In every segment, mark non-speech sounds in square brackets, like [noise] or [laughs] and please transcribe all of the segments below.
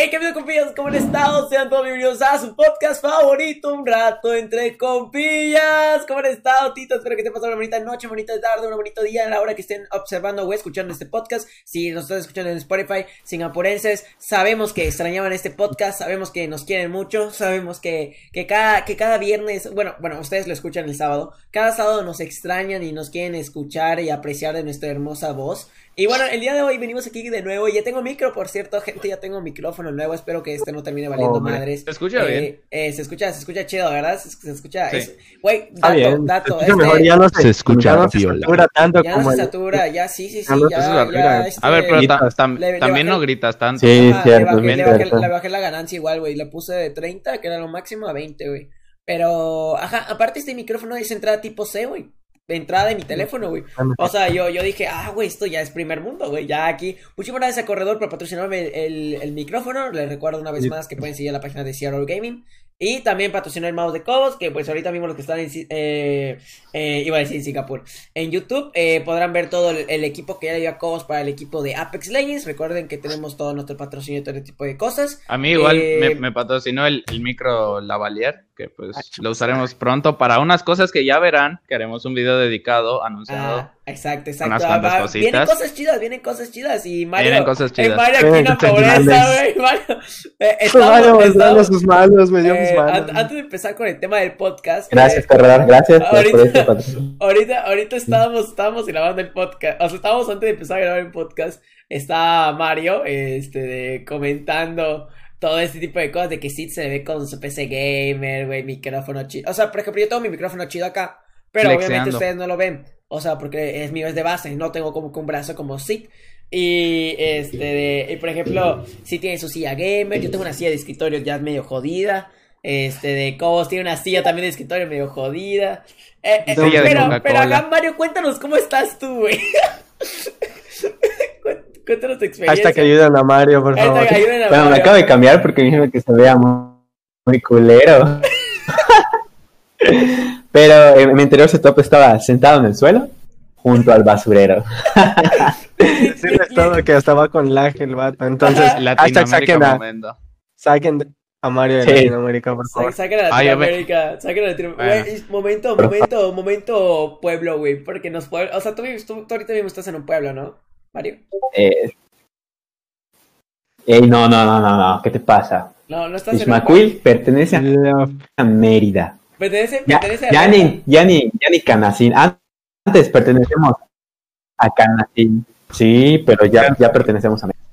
Hey, ¿qué pedo, compillas? ¿Cómo han estado? Sean todos bienvenidos a su podcast favorito, Un Rato Entre Compillas. ¿Cómo han estado, Tito? Espero que estén pasando una bonita noche, bonita tarde, un bonito día a la hora que estén observando o escuchando este podcast. Si nos están escuchando en Spotify, singapurenses, sabemos que extrañaban este podcast, sabemos que nos quieren mucho, sabemos que, que, cada, que cada viernes, bueno, bueno, ustedes lo escuchan el sábado, cada sábado nos extrañan y nos quieren escuchar y apreciar de nuestra hermosa voz. Y bueno, el día de hoy venimos aquí de nuevo. Ya tengo micro, por cierto, gente, ya tengo micrófono nuevo. Espero que este no termine valiendo madres. ¿Se escucha Eh, bien? eh, se escucha, se escucha chido, ¿verdad? Se, se escucha. Sí. es- Güey, Está dato, bien. dato. se este, mejor, ya no se, Se escucha ya no se satura tanto ya no como se el- satura, ya sí, sí, sí. Ah, ya, ya, este, A ver, pero ta- tam- Le- le también bajé- no gritas tanto. Sí, Ajá, cierto, le, bajé, le, bajé, le bajé la ganancia igual, güey. Le puse de 30, que era lo máximo, a 20, güey. Pero, ajá, aparte este micrófono es entrada tipo C, güey. De entrada de mi teléfono, güey. O sea, yo, yo dije, ah, güey, esto ya es primer mundo, güey. Ya aquí. Muchísimas gracias a Corredor por patrocinarme el, el, el micrófono. Les recuerdo una vez más que pueden seguir la página de Seattle Gaming. Y también patrocinó el mouse de Cobos, que pues ahorita mismo los que están en, eh, eh, iba a decir en Singapur. En YouTube eh, podrán ver todo el, el equipo que ya dio a Cobos para el equipo de Apex Legends. Recuerden que tenemos todo nuestro patrocinio y todo ese tipo de cosas. A mí igual Eh, me, me patrocinó el, el micro Lavalier, que pues lo usaremos pronto para unas cosas que ya verán, que haremos un video dedicado anunciando. Ah, exacto, exacto. Unas Ah, va- cositas. Vienen cosas chidas, vienen cosas chidas. Y Mario. Vienen cosas eh. Mario aquí en la Vienen cosas pobreza, güey. Mario. Eh, [laughs] Mario estamos- me dio estamos- sus manos, me dio eh, mis manos. an- antes de empezar con el tema del podcast. Gracias, eh, Corredor, gracias por, por ahorita- este. [laughs] Ahorita, ahorita estábamos, estábamos grabando el podcast. O sea, estábamos antes de empezar a grabar el podcast. Está Mario, este, de- comentando todo este tipo de cosas. De que Sid se ve con su PC gamer, güey, micrófono chido. O sea, por ejemplo, yo tengo mi micrófono chido acá. Pero obviamente ustedes no lo ven. O sea, porque es mío, es de base. No tengo como que un brazo como Sid. Y este, de- y por ejemplo, si tiene su silla gamer, yo tengo una silla de escritorio ya medio jodida. Este, de Cobos tiene una silla también de escritorio medio jodida. Eh, eh, pero, pero acá, Mario, cuéntanos cómo estás tú, güey. [laughs] Cuént- Cuéntanos tu experiencia. Hasta que ayuden a Mario, por favor. Hashtag ayuden a Bueno, me acabo de cambiar porque me dijeron que se vea muy, muy culero. [laughs] Pero en mi anterior setup estaba sentado en el suelo junto al basurero. [laughs] Decirles todo que estaba con lag el vato. Entonces, Latinoamérica saquen a, saquen a Mario de Sí. Latinoamérica, por favor. Saquen a. Latinoamérica, saquen a Latinoamérica. Bueno. Momento, momento, momento pueblo, güey. Porque nos pueblo. O sea, tú, tú, tú ahorita mismo estás en un pueblo, ¿no? Mario. Eh, ey, no, no, no, no, no, ¿qué te pasa? No, no estás Ismaquil pertenece a Mérida. Pertenece, Ya, pertenece a. ya ni, ya ni, ya ni Canacín. Antes pertenecemos a Canacín. Sí, pero ya, ya pertenecemos a Mérida.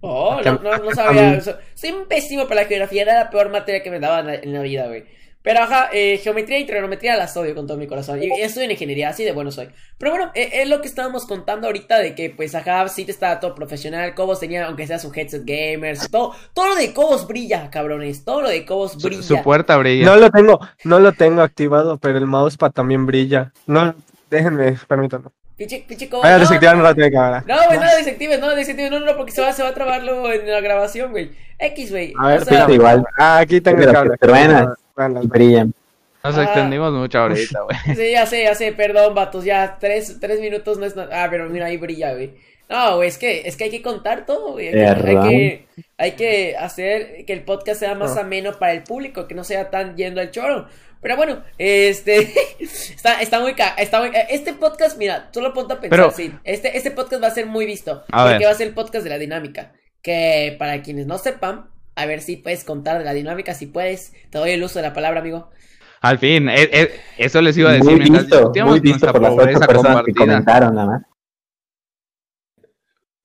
Oh, no, no, no sabía. Soy un pésimo para la geografía, era la peor materia que me daban en la, en la vida, güey. Pero ajá, eh, geometría y trigonometría las odio con todo mi corazón. Y, estoy en ingeniería, así de bueno soy. Pero bueno, eh, es lo que estábamos contando ahorita de que, pues, ajá, sí te estaba todo profesional. Cobos tenía, aunque sea su headset gamers, todo, todo lo de Cobos brilla, cabrones. Todo lo de Cobos brilla. su puerta brilla. No lo tengo, no lo tengo activado, pero el mousepad también brilla. No, déjenme, permítanme. Pinche, pinche Cobos. Voy a no, desactivar un rato de cámara. No, güey, no lo desactives, no lo desactives, no, no, porque se va, se va a trabar luego en la grabación, güey. X, güey. A ver, o sea, igual. Ah, aquí tengo el Pero cable. que truenas. Brillan. Nos Ah. extendimos mucho ahorita, güey. [laughs] Sí, ya sé, ya sé, perdón, vatos, ya tres, tres minutos no es nada. Ah, pero mira, ahí brilla, güey. No, güey, es que, es que hay que contar todo, güey. Hay, que- hay Perdón. que, hay que hacer que el podcast sea más Ah. ameno para el público, que no sea tan yendo al choro. Pero bueno, este, [laughs] está, está muy, ca- está muy, este podcast, mira, solo ponte a pensar, Pero- sí, este, este podcast va a ser muy visto, A porque ver. va a ser el podcast de la dinámica, que para quienes no sepan, a ver si puedes contar de la dinámica, si puedes, te doy el uso de la palabra, amigo. Al fin, eh, eh, eso les iba a decir Muy mientras visto, muy visto nuestra por las ocho personas que compartida. comentaron nada más.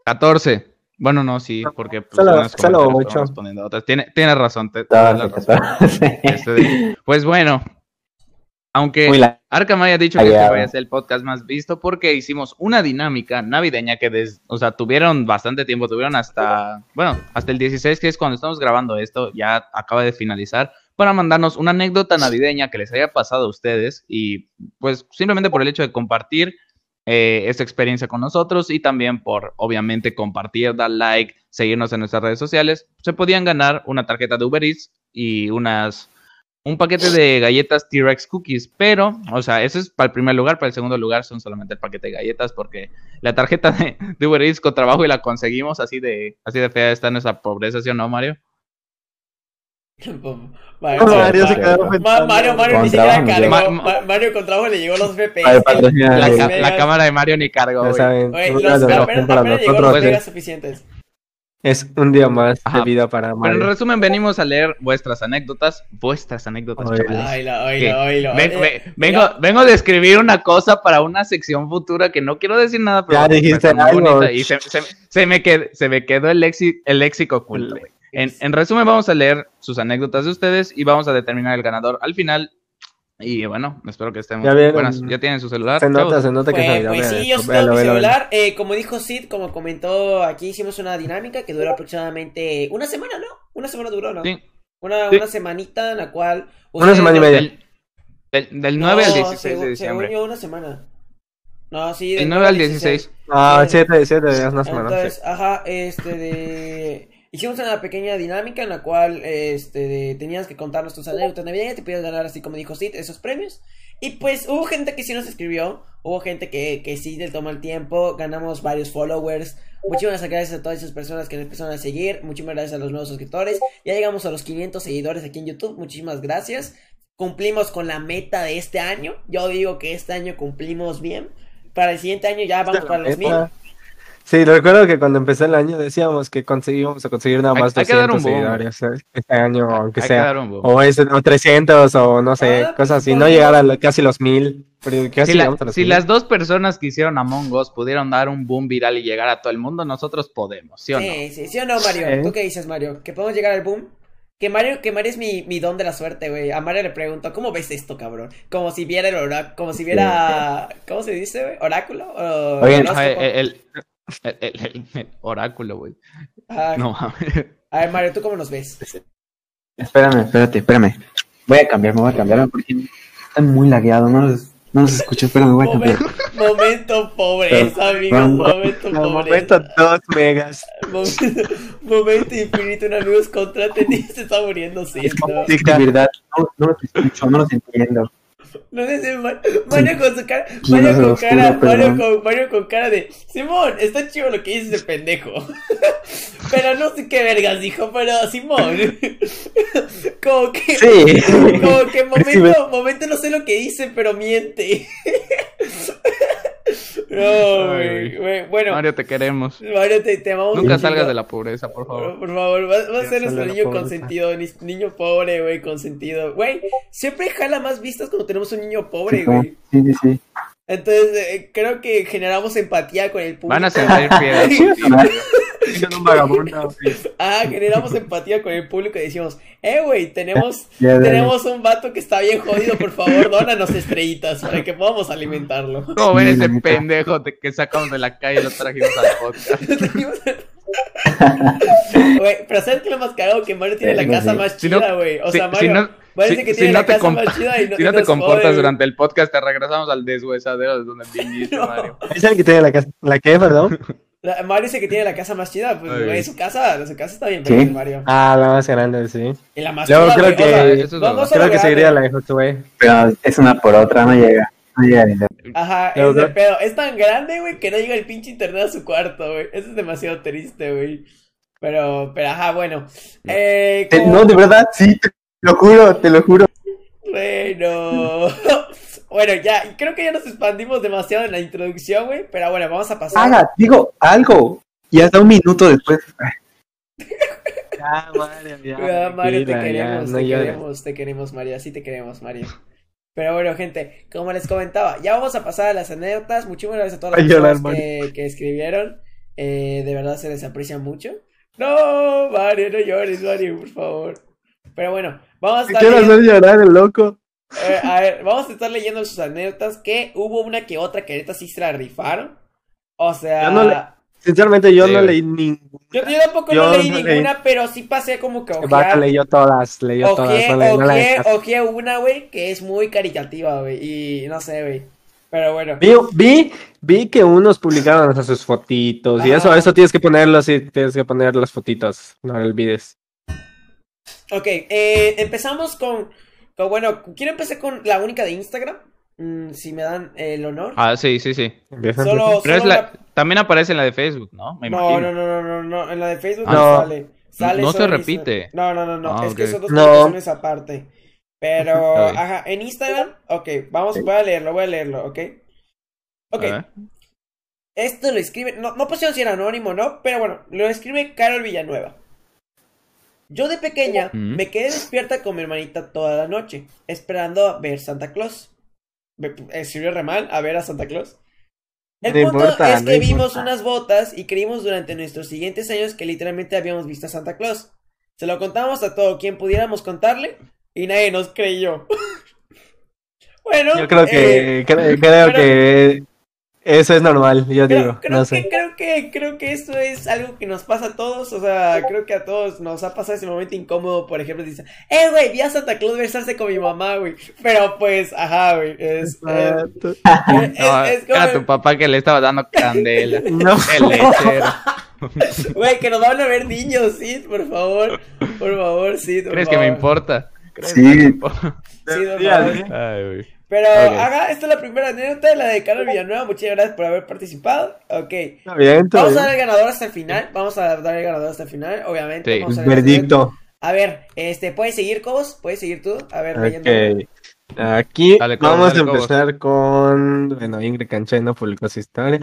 14. Bueno, no, sí, porque pues, Solo- solo comentarios ocho. estamos poniendo otras. Tiene, tienes razón, te, razón. Este de- pues bueno, aunque la- Arkham haya dicho que este vaya a ser el podcast más visto porque hicimos una dinámica navideña que, des- o sea, tuvieron bastante tiempo, tuvieron hasta, bueno, hasta el 16, que es cuando estamos grabando esto, ya acaba de finalizar, para mandarnos una anécdota navideña que les haya pasado a ustedes y pues simplemente por el hecho de compartir eh, esta experiencia con nosotros y también por, obviamente, compartir, dar like, seguirnos en nuestras redes sociales, se podían ganar una tarjeta de Uber Eats y unas un paquete de galletas T-Rex Cookies, pero, o sea, ese es para el primer lugar, para el segundo lugar son solamente el paquete de galletas, porque la tarjeta de, de Uber Eats con trabajo y la conseguimos así de, así de fea está nuestra pobreza, ¿sí o no, Mario? [laughs] Mario, Mario se quedó. Mario, Mario ni Con siquiera trabajo, cargó. Ma- Ma- Mario con trabajo le llegó los patrocina La, megas. la cámara de Mario ni cargó, güey. un los, de apenas, llegó los megas es, suficientes. Es un día más Ajá. de vida para Pero en Mario. resumen, venimos a leer vuestras anécdotas. Vuestras anécdotas, Oye. chavales. Eh, ve- vengo, vengo a describir una cosa para una sección futura que no quiero decir nada, pero Ya dijiste algo. bonita y se, se- se me qued- se me quedó el, lexi- el léxico oculto. en resumen, vamos a leer sus anécdotas de ustedes y vamos a determinar el ganador al final. Y bueno, espero que estemos Ya buenas. Ya tienen su celular. Se nota, chavos? se nota que Pues, es Navidad. pues sí, yo véanlo, con mi celular. Eh, como dijo Sid, como comentó aquí, hicimos una dinámica que duró aproximadamente una semana, ¿no? Una semana duró, ¿no? Sí. Una, Sí. una semanita en la cual. Una semana y media. Del, del, del 9 al No, 16 según- de diciembre. según yo, una semana. No, sí. Del 9 al 16. Ah, Sí. siete, siete días, una semana. Entonces, sí. ajá, este de... Hicimos una pequeña dinámica en la cual este tenías que contarnos tus anécdotas navideñas, te podías ganar, así como dijo Sid, esos premios. Y pues hubo gente que sí nos escribió, hubo gente que, que sí le tomó el tiempo, ganamos varios followers. Muchísimas gracias a todas esas personas que nos empezaron a seguir, muchísimas gracias a los nuevos suscriptores. Ya llegamos a los 500 seguidores aquí en YouTube, muchísimas gracias. Cumplimos con la meta de este año. Yo digo que este año cumplimos bien. Para el siguiente año ya vamos para los mil. Sí, recuerdo que cuando empezó el año decíamos que conseguíamos a conseguir nada más hay que dar 200 un boom. seguidores eh, este año, aunque Hay que sea. dar un boom. O, ese, o 300 o no sé, Ah, cosas así. pues, No pues, llegar a lo- casi los 1000. Pero casi Si, la- los si 1000. las dos personas que hicieron Among Us pudieron dar un boom viral y llegar a todo el mundo, nosotros podemos, ¿sí o no? Sí, sí, sí o no, Mario. ¿Tú qué dices, Mario? ¿Que podemos llegar al boom? Que Mario, que Mario es mi, mi don de la suerte, güey. A Mario le pregunto, ¿cómo ves esto, cabrón? Como si viera el oráculo, como si viera, ¿cómo se dice, güey? ¿Oráculo? O Oigan, el, el- el- el- el- el oráculo, güey. Ah, No mames. A ver, Mario, ¿tú cómo nos ves? Espérame, espérate, espérame. Voy a cambiar, me voy a cambiar porque están muy lagueados, no los, no los escucho, espérame, voy a cambiar. Momento, pobreza, amigo. Momento pobreza. momento 2 megas. Momento, [laughs] momento infinito, un amigo es contra ti, se está muriendo, sí, ¿no? Sí, de verdad, no, no los escucho, no los entiendo. No sé si Ma- Mario con su cara, Mario con cara, Mario con, Mario con cara de Simón, está chido lo que dices de pendejo. [laughs] Pero no sé qué vergas dijo, pero Simón. [laughs] Como que, Sí. como que [laughs] momento, momento no sé lo que dice, pero miente. No, güey, güey. Bueno, Mario, Mario, te queremos. te, te amamos Nunca un salgas de la pobreza, por favor. por favor, va, va a ser nuestro niño pobreza. consentido, ni- niño pobre, güey, consentido. Güey, siempre jala más vistas cuando tenemos un niño pobre, Sí, güey. sí, sí, sí. Entonces, eh, creo que generamos empatía con el público. Van a sentir [laughs] piedad. Siendo un vagabundo. [laughs] Ah, generamos empatía con el público y decimos, eh, güey, tenemos, [laughs] tenemos un vato que está bien jodido, por favor, dónanos estrellitas para que podamos alimentarlo. [laughs] ¿Cómo ven ese pendejo de que sacamos de la calle y lo trajimos al podcast? Güey, pero ¿sabes qué lo más cagado? Que Mario tiene la casa sí. más Si no- chida, güey. O si- sea, si Mario, no- parece si- que si tiene no la te casa más chida y no Si no te comportas durante el podcast, te regresamos al deshuesadero de donde viniste, No. Mario. ¿Es el que tiene la casa? ¿La qué, perdón? La- Mario dice que tiene la casa más chida, pues, güey, su casa, su casa está bien ¿Sí? Mario. Ah, la más grande, sí. Y la más Yo creo que- es no- no Creo seguiría la de Josué. Pero es una por otra, no llega. No llega ni Ajá, Pero es de pedo. Es tan grande, güey, que no llega el pinche internet a su cuarto, güey. Eso es demasiado triste, güey. Pero, pero, ajá, bueno. Eh, como- No, de verdad, sí, te lo juro, te lo juro. Bueno. [laughs] bueno, ya, creo que ya nos expandimos demasiado en la introducción, güey. Pero bueno, vamos a pasar. Haga, digo, algo. Y hasta un minuto después. Ya, Mario, ya. Ah, Mario, te ya, queremos, no te queremos, te queremos, Mario. Sí te queremos, Mario. Pero bueno, gente, como les comentaba, ya vamos a pasar a las anécdotas. Muchísimas gracias a todas las Ay, llorar, personas que, que escribieron. Eh, de verdad se les aprecia mucho. No, Mario, no llores, Mario, por favor. Pero bueno, vamos a quiero hacer llorar el loco. Eh, a ver, vamos a estar leyendo sus anécdotas. Que hubo una que otra que ahorita sí se la rifaron. O sea, Yo no le- Sinceramente, yo Sí, no leí ninguna. yo, yo tampoco Yo no leí no leí. ninguna, pero sí pasé como que ojear. leyó todas, leyó todas. Ojeé, No no ojeé, ojeé una, güey, que es muy caritativa, güey. Y no sé, güey. Pero bueno. Vi, vi, vi que unos publicaron hasta sus fotitos y eso, eso tienes que ponerlo, sí, tienes que poner las fotitos, no lo olvides. Ok, eh, empezamos con, con. Bueno, quiero empezar con la única de Instagram. Mm, si me dan el honor. Ah, sí, sí, sí. Empieza, Solo, Pero es la, también aparece en la de Facebook, ¿no? Me No, imagino. no, no, no, no, no. En la de Facebook no, No. sale. Sale no se repite. Instagram. No, no, no, no. Ah, es que son dos No. aparte. Pero, [laughs] ajá, en Instagram, ok, vamos, voy a leerlo, voy a leerlo, ok. Ok, esto lo escribe, no, no pusieron si era anónimo, ¿no? Pero bueno, lo escribe Carol Villanueva. Yo de pequeña Mm. me quedé despierta con mi hermanita toda la noche, esperando a ver Santa Claus. Me- Escribió re mal, a ver a Santa Claus. El No punto importa, es no que vimos importa. unas botas y creímos durante nuestros siguientes años que literalmente habíamos visto a Santa Claus. Se lo contamos a todo quien pudiéramos contarle y nadie nos creyó. [laughs] bueno, Yo creo eh, que, cre- creo pero- que eso es normal, yo Creo, digo, creo no que, sé. creo que, creo que esto es algo que nos pasa a todos, o sea, creo que a todos nos ha pasado ese momento incómodo, por ejemplo, dice, eh, güey, vi a Santa Claus besarse con mi mamá, güey, pero pues, ajá, güey, es, es, No, es como, era tu papá que le estaba dando candela. [laughs] No. El lechero. [laughs] güey, que nos van a ver niños, sí, por favor, por favor, sí, por ¿Crees que me importa? ¿Crees Sí. que me importa? Sí, sí. Ay, güey. Pero, haga, esta es la primera anécdota, la de Carlos Villanueva, muchas gracias por haber participado, ok. Está bien, está Vamos a dar el ganador hasta el final, vamos a dar el ganador hasta el final, obviamente. Sí. Vamos a ver- Verdicto. A ver, este, ¿puedes seguir, Cobos? ¿Puedes seguir tú? A ver, leyendo. Ok. Aquí Dale, Cobos, vamos dale, a Cobos. empezar con. Bueno, Ingrid Canché no publicó su historia.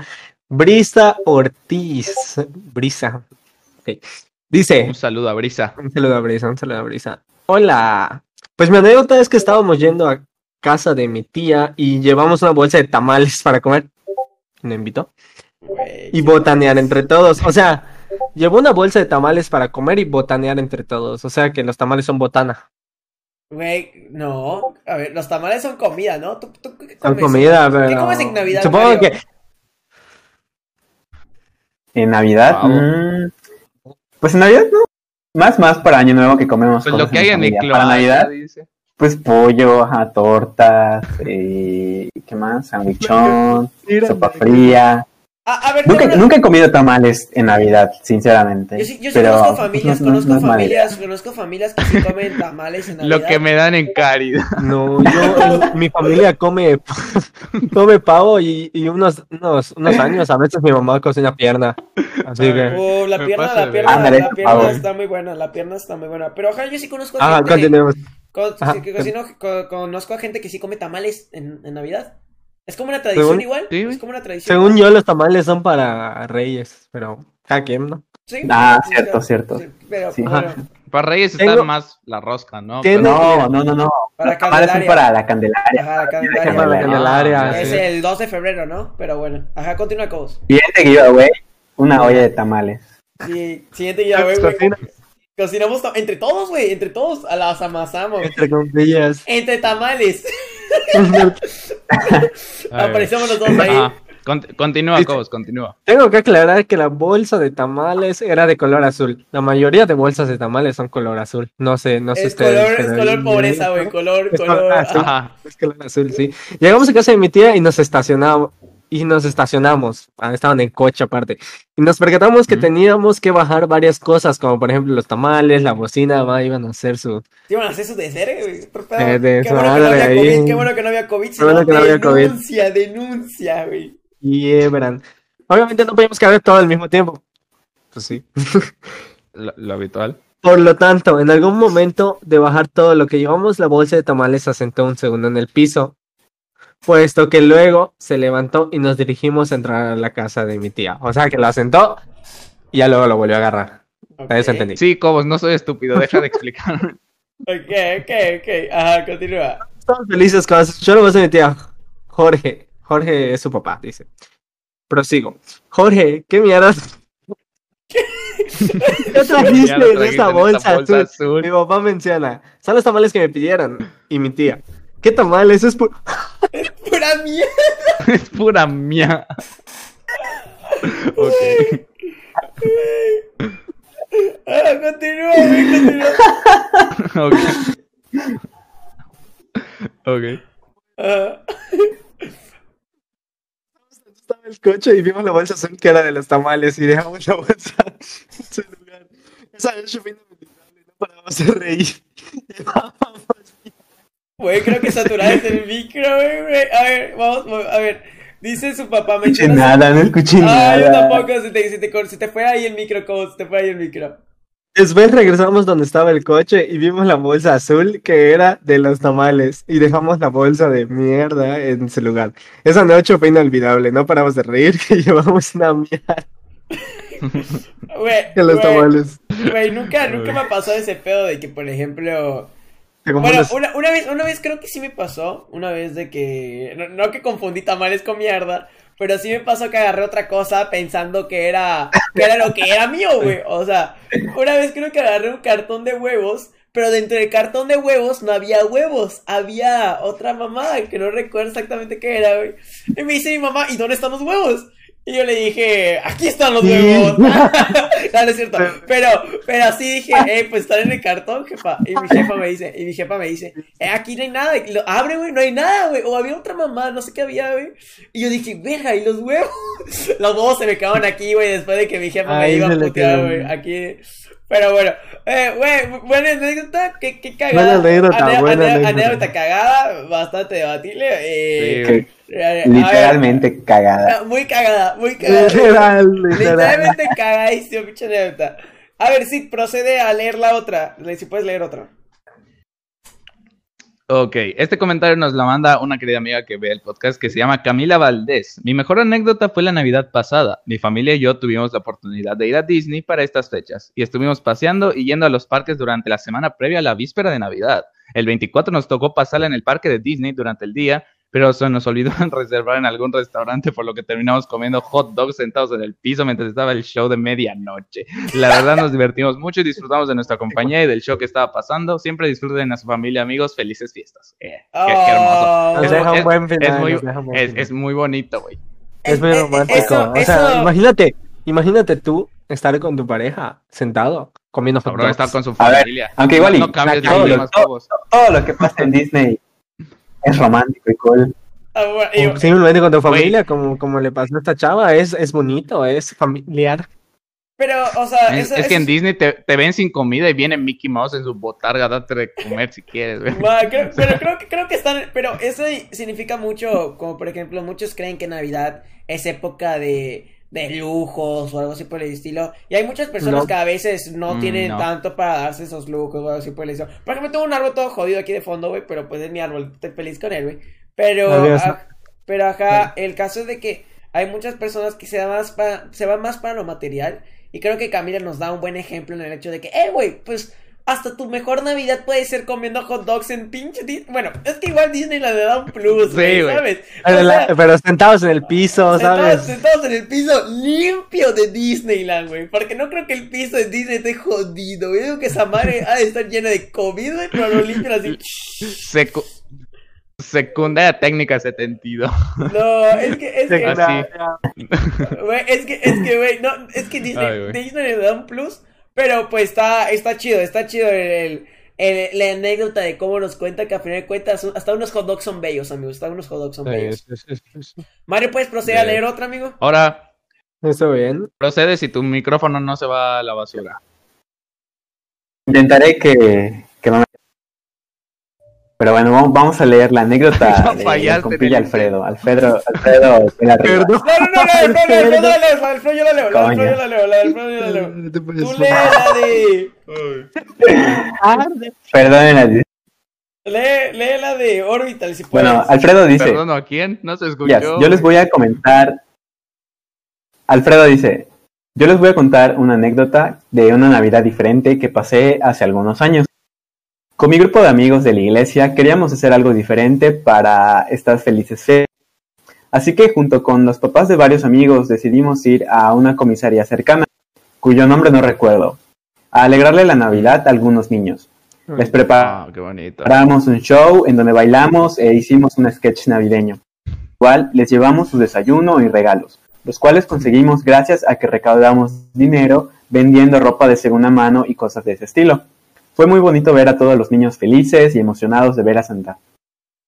Brisa Ortiz. Brisa. Ok. Dice. Un saludo a Brisa. Un saludo a Brisa, un saludo a Brisa. Hola. Pues mi anécdota es que estábamos yendo a casa de mi tía y llevamos una bolsa de tamales para comer. Me invitó. Y botanear entre todos. O sea, llevó una bolsa de tamales para comer y botanear entre todos. O sea que los tamales son botana. Güey, no. A ver, los tamales son comida, ¿no? ¿Tú, tú qué Son comes? comida, pero. ¿Qué comes en Navidad, Supongo Mario? que. En Navidad, mm, pues en Navidad no. Más, más para Año Nuevo que comemos. Pues cosas lo que hay en cloaca, Para Navidad, dice. Pues pollo, ajá, tortas, eh, ¿qué más? Sandwichón, [laughs] sopa fría. A ver, Nunca, tengo una- nunca he comido tamales en Navidad, sinceramente. Yo sí, yo sí pero conozco familias, no- no- conozco familias, conozco familias que sí comen tamales en Navidad. [laughs] Lo que me dan en caridad. [laughs] No, yo, mi familia come, come pavo y, y unos, unos, unos años, a veces mi mamá cocina pierna. Así que. Oh, la pierna, la pierna, la pierna está muy buena, la pierna está muy buena. Pero ojalá yo sí conozco Ah, que, continuemos. Con- Ajá. que cocino- co- conozco a gente que sí come tamales en, en Navidad. Es como una tradición Según- igual, Sí, es como una tradición. Según yo, los tamales son para reyes, pero cada quien, ¿no? Sí, Ah, sí, cierto, cierto. Sí, pero Sí. bueno, Para Reyes Tengo- está más la rosca, ¿no? Pero- No, no, no, no. para Candelaria. para la Candelaria. Ajá, la Candelaria. Para la Candelaria, Ah, Es el 2 de febrero, ¿no? Pero bueno. Ajá, continúa con vos. Siguiente giveaway, una olla de tamales. Sí, siguiente ya, güey, Cocinamos entre todos, güey. Entre todos a las amasamos. entre comillas. Entre tamales. [laughs] Aparecemos los dos ahí. Ajá. Cont- continúa, Cobos, continúa. Tengo que aclarar que la bolsa de tamales era de color azul. La mayoría de bolsas de tamales son color azul. No sé, no sé Es ustedes, color, es color pobreza, güey. Color, Es color. color azul. ajá. Ajá. Es color azul, sí. Llegamos a casa de mi tía y nos estacionamos. Y nos estacionamos. Ah, estaban en coche aparte. Y nos percatamos que Ujú. teníamos que bajar varias cosas, como por ejemplo los tamales, la bocina, va, iban a hacer su. Van a hacer su desvergue. Eh, de Qué bueno que no. COVID. Qué bueno que no había COVID. Qué bueno sino que no había COVID. Denuncia, denuncia, güey. Y eh, verán. Obviamente no podíamos caber todo al mismo tiempo. Pues sí. [laughs] Lo, lo habitual. Por lo tanto, en algún momento de bajar todo lo que llevamos, la bolsa de tamales se asentó un segundo en el piso, puesto que luego se levantó y nos dirigimos a entrar a la casa de mi tía. O sea que lo asentó y ya luego lo volvió a agarrar. Ok. Para eso entendí. Sí, Cobos, no soy estúpido, deja de explicar. [laughs] Ok, ok, ok. Ajá, continúa. Estamos felices con eso. Yo lo voy a mi tía. Jorge. Jorge es su papá, dice. Prosigo. Jorge, ¿qué mierda? [laughs] ¿Qué [laughs] trajiste lo en trajiste esa en bolsa, esta bolsa azul? azul. Mi papá menciona. Son los tamales que me pidieron. Y mi tía. ¿Qué tamales? Es pu- Pura mierda. [laughs] es pura mía. [laughs] ok. Ah, continúa, güey, continúa. [laughs] Ok. Ok. Ajá. Estaba el coche y vimos la bolsa azul que era de los tamales y dejamos la bolsa en su lugar. Esa fue inolvidable, no parábamos de reír. Llevábamos Güey, creo que saturaste el [laughs] micro, güey, güey. A ver, vamos, a ver. Dice su papá, No escuché su- nada, no escuché Ah, yo nada. tampoco, se te, se, te, se te fue ahí el micro, como se te fue ahí el micro. Después regresamos donde estaba el coche y vimos la bolsa azul que era de los tamales y dejamos la bolsa de mierda en su lugar. Esa noche fue inolvidable, no paramos de reír [laughs] que llevamos una mierda [laughs] Güey, en los tamales. güey, nunca, nunca me pasó ese pedo de que, por ejemplo, Bueno, una, una vez, una vez creo que sí me pasó, una vez de que, no, que confundí tamales con mierda, pero sí me pasó que agarré otra cosa pensando que era, que era lo que era mío, güey. O sea, una vez creo que agarré un cartón de huevos, pero dentro del cartón de huevos no había huevos, había otra mamada que no recuerdo exactamente qué era, güey. Y me dice mi mamá, ¿y dónde están los huevos? Y yo le dije, aquí están los huevos. [laughs] [laughs] no, no es cierto. Pero, pero así dije, eh, pues están en el cartón, jefa. Y mi [laughs] jefa me dice, y mi jefa me dice, eh, aquí no hay nada. Y lo abre, güey, no hay nada, güey. O había otra mamá, no sé qué había, güey. Y yo dije, verga, ¿y los huevos? Los huevos se me quedaban aquí, güey, después de que mi jefa me iba a putear, güey. Aquí. Pero bueno, eh, güey, buena anécdota, qué, qué Buena cagada. anécdota, Ane- buena anécdota. anécdota cagada, bastante debatible. Eh, Sí, literalmente cagada. ah, Muy cagada, muy cagada. Literal, literal. Literalmente cagadísimo, pinche anécdota. A ver, sí, procede a leer la otra. Le- Si puedes leer otra. Ok, este comentario nos lo manda una querida amiga que ve el podcast que se llama Camila Valdés. Mi mejor anécdota fue la Navidad pasada. Mi familia y yo tuvimos la oportunidad de ir a Disney para estas fechas y estuvimos paseando y yendo a los parques durante la semana previa a la víspera de Navidad. El 24 nos tocó pasarla en el parque de Disney durante el día, pero se nos olvidó [laughs] reservar en algún restaurante, por lo que terminamos comiendo hot dogs sentados en el piso mientras estaba el show de medianoche. La verdad nos divertimos mucho y disfrutamos de nuestra compañía y del show que estaba pasando. Siempre disfruten a su familia, amigos. Felices fiestas. Eh, qué, qué hermoso. Oh, Nos Es- deja un es- buen final. Es muy, nos deja un buen es, final. es muy bonito, güey. Es muy Eh, eh, romántico. eso- o sea, eso- imagínate, imagínate tú estar con tu pareja sentado comiendo hot dogs. estar con su A ver, familia. aunque igual y- no cambies de todo. Todo lo que pasa en Disney es romántico y cool. Ah, bueno, Simplemente con tu familia, como, como le pasó a esta chava, es, es bonito, es familiar. pero, o sea, Es, eso es que en Disney te, te ven sin comida y viene Mickey Mouse en su botarga, date de comer si quieres, güey. Ma, creo- pero creo que, creo que están. Pero eso significa mucho. Como por ejemplo, muchos creen que Navidad es época de, de lujos o algo así por el estilo. Y hay muchas personas No. que a veces no Mm, tienen no. tanto para darse esos lujos o algo así por el estilo. Por ejemplo, tengo un árbol todo jodido aquí de fondo, güey. Pero pues es mi árbol. Estoy feliz con él, güey. Pero. Adiós. ah, pero ajá, el caso es de que hay muchas personas que se, van más pa- se van más para lo material. Y creo que Camila nos da un buen ejemplo en el hecho de que, eh, güey, pues hasta tu mejor Navidad puede ser comiendo hot dogs en pinche Dis- Bueno, es que igual Disney le da un plus, Sí, güey. ¿sabes? Pero, O la- sea, pero sentados en el piso, sentados, ¿sabes? sentados en el piso limpio de Disneyland, güey. Porque no creo que el piso de Disney esté jodido, güey. Digo que esa madre ha de estar llena de COVID, güey, pero lo limpian así. Secu- secundaria técnica 72. No, es que, es que, Así. Güey, es que, es que, güey, no, es que Disney, Ay. Disney le da un plus, pero pues está, está chido, está chido el, el- la anécdota de cómo nos cuenta que a final de cuentas hasta unos hot dogs son bellos, amigos, hasta unos hot dogs son bellos. Sí, sí, sí, sí. Mario, ¿puedes proceder a leer otra, amigo? Ahora, Está bien. procede si tu micrófono no se va a la basura. Intentaré que. Pero bueno, vamos, vamos a leer la anécdota [laughs] No de, compilla Alfredo. Alfredo, Alfredo, de. Perdón. No, no, no, [laughs] la del Alfredo, la del Alfredo, la del Alfredo yo la leo, la del Alfredo yo la leo, la del Alfredo yo la leo. No Tú lee la de, la dis- lee, lee la de Orbital si puedes. Bueno, Alfredo dice... Perdón, ¿a quién? No se escuchó. yo les voy a comentar. Alfredo dice: Yo les voy a contar una anécdota de una Navidad diferente que pasé hace algunos años. Con mi grupo de amigos de la iglesia queríamos hacer algo diferente para estas felices fechas. Así que junto con los papás de varios amigos decidimos ir a una comisaría cercana, cuyo nombre no recuerdo, a alegrarle la Navidad a algunos niños. Les preparamos Ah. Preparamos un show en donde bailamos e hicimos un sketch navideño. Igual les llevamos su desayuno y regalos, los cuales conseguimos gracias a que recaudamos dinero vendiendo ropa de segunda mano y cosas de ese estilo. Fue muy bonito ver a todos los niños felices y emocionados de ver a Santa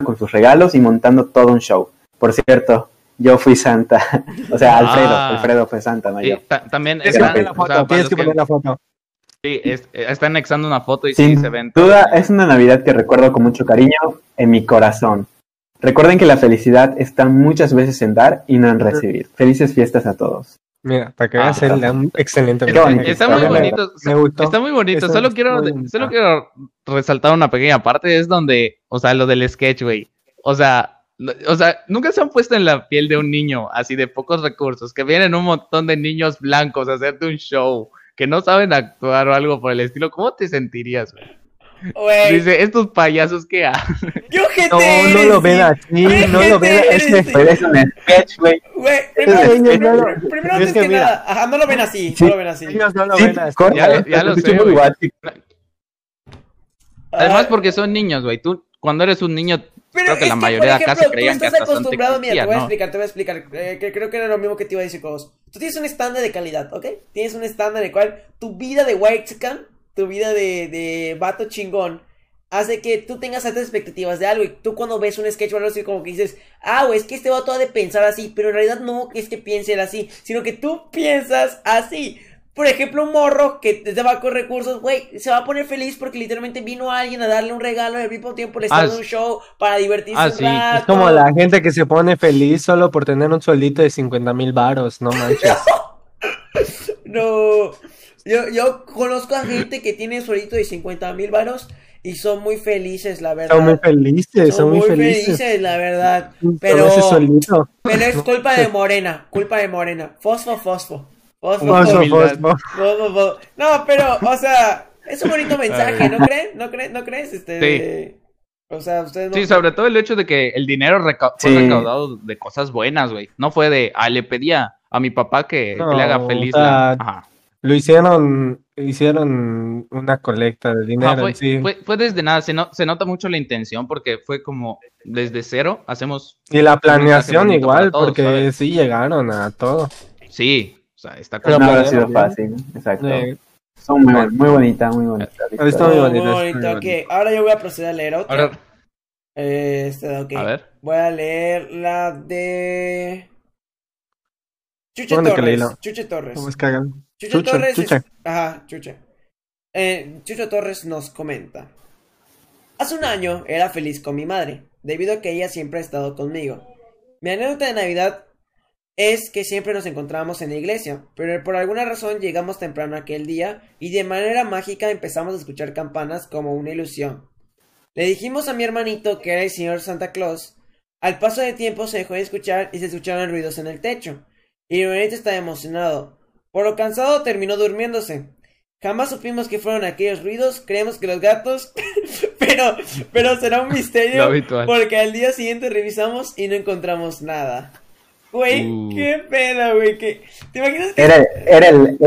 con sus regalos y montando todo un show. Por cierto, yo fui Santa, [laughs] o sea, Alfredo, Ah. Alfredo fue Santa, no Y yo. ta- también Tienes que está- poner la o foto, sea, tienes que que- poner la foto. sí, es- eh, está anexando una foto y sí Sin se ven. duda, es una Navidad que recuerdo con mucho cariño en mi corazón. Recuerden que la felicidad está muchas veces en dar y no en recibir. Felices fiestas a todos. Mira, para que veas, Ah. da un excelente mensaje. Está muy bonito. Me gustó. Está muy bonito. Solo quiero, muy solo quiero resaltar una pequeña parte. Es donde, o sea, lo del sketch, güey. O sea, o sea, nunca se han puesto en la piel de un niño así de pocos recursos, que vienen un montón de niños blancos a hacerte un show, que no saben actuar o algo por el estilo. ¿Cómo te sentirías, güey? Dice, estos payasos [laughs] que hacen. No, no lo ven sí. así, no lo ven ojete ese. eres, sí. Pues es un sketch, güey. Primero, primero, antes que nada, ajá, no lo ven así, Sí. no lo ven así. Ellos no lo Sí, ven así. corta, Ya lo- ya lo escuché sé, muy. Además, porque son niños, güey. Tú, cuando eres un niño, Pero creo que la por mayoría de acá se creían tú que estás acostumbrado, mira, te voy a ¿no? explicar, te voy a explicar, eh, que creo que era lo mismo que te iba a decir, Cobos. Tú tienes un estándar de calidad, ¿ok? Tienes un estándar de cual tu vida de white tu vida de, de vato chingón, hace que tú tengas altas expectativas de algo y tú cuando ves un sketch o algo así como que dices, ah, es que este vato ha de pensar así, pero en realidad no es que piense él así, sino que tú piensas así. Por ejemplo, un morro que te va con recursos, güey, se va a poner feliz porque literalmente vino alguien a darle un regalo y al mismo tiempo le está Ah, dando un show para divertirse ah, un sí. rato. Es como la gente que se pone feliz solo por tener un sueldito de 50 mil varos, no manches. [laughs] No, yo, yo conozco a gente que tiene suelito de 50 mil varos y son muy felices, la verdad. Son muy felices, son muy felices. la verdad. Pero, pero es culpa de [laughs] Morena, culpa de Morena. Fosfo, fosfo. Fosfo, Fosfo, fosfo. humildad. fosfo. Fosfo, fosfo. No, pero, o sea, es un bonito [laughs] mensaje, ¿no creen? ¿No crees? ¿No crees? Este, Sí. de- O sea, ustedes no... Sí, sobre todo el hecho de que el dinero reca- fue recaudado de cosas buenas, güey. No fue de, ah, le pedía a mi papá que, le haga feliz. o sea, la- Ajá. Lo hicieron, hicieron una colecta de dinero Ajá, fue, en sí. fue- fue desde nada, se, no- se nota mucho la intención porque fue como desde cero hacemos, Y la planeación igual, todos, porque ¿sabes? sí llegaron a todo. sí, o sea, está Pero No como- habrá sido fácil, exacto. Son muy, bon- muy bonita, muy bonita. la Está muy bonito, muy está muy bonito. Ok, ahora yo voy a proceder a leer otra. Ahora, Este, a ver. Voy a leer la de. Chuche ¿Dónde que Torres. leílo? Chuche Torres. ¿Cómo es que Chucho, Torres. es-. Ajá, Chuche. Eh, Chucho Torres nos comenta. Hace un año era feliz con mi madre, debido a que ella siempre ha estado conmigo. Mi anécdota de Navidad es que siempre nos encontrábamos en la iglesia, pero por alguna razón llegamos temprano aquel día y de manera mágica empezamos a escuchar campanas como una ilusión. Le dijimos a mi hermanito que era el señor Santa Claus. Al paso del tiempo se dejó de escuchar y se escucharon ruidos en el techo. Y mi hermanito estaba emocionado. Por lo cansado terminó durmiéndose. Jamás supimos que fueron aquellos ruidos, creemos que los gatos, [laughs] pero, pero será un misterio porque al día siguiente revisamos y no encontramos nada. Güey, Uh. qué pedo, güey, que... ¿Te imaginas que Era, era, el,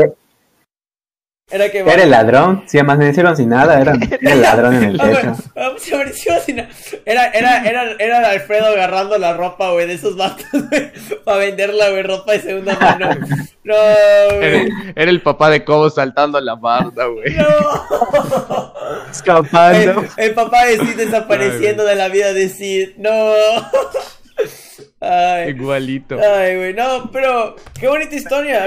era que era el ladrón, si amanecieron sin nada, era, [laughs] era el ladrón en el techo. se no. Era, era, era, era el Alfredo agarrando la ropa, güey, de esos vatos, [laughs] güey, para venderla, güey, ropa de segunda mano. No, Era, güey. era el papá de Cobo saltando la barda, güey. No. Escapando. El, el papá de Sid desapareciendo de la vida de Sid. No. Ay. Igualito. Ay, güey, no, pero qué bonita historia.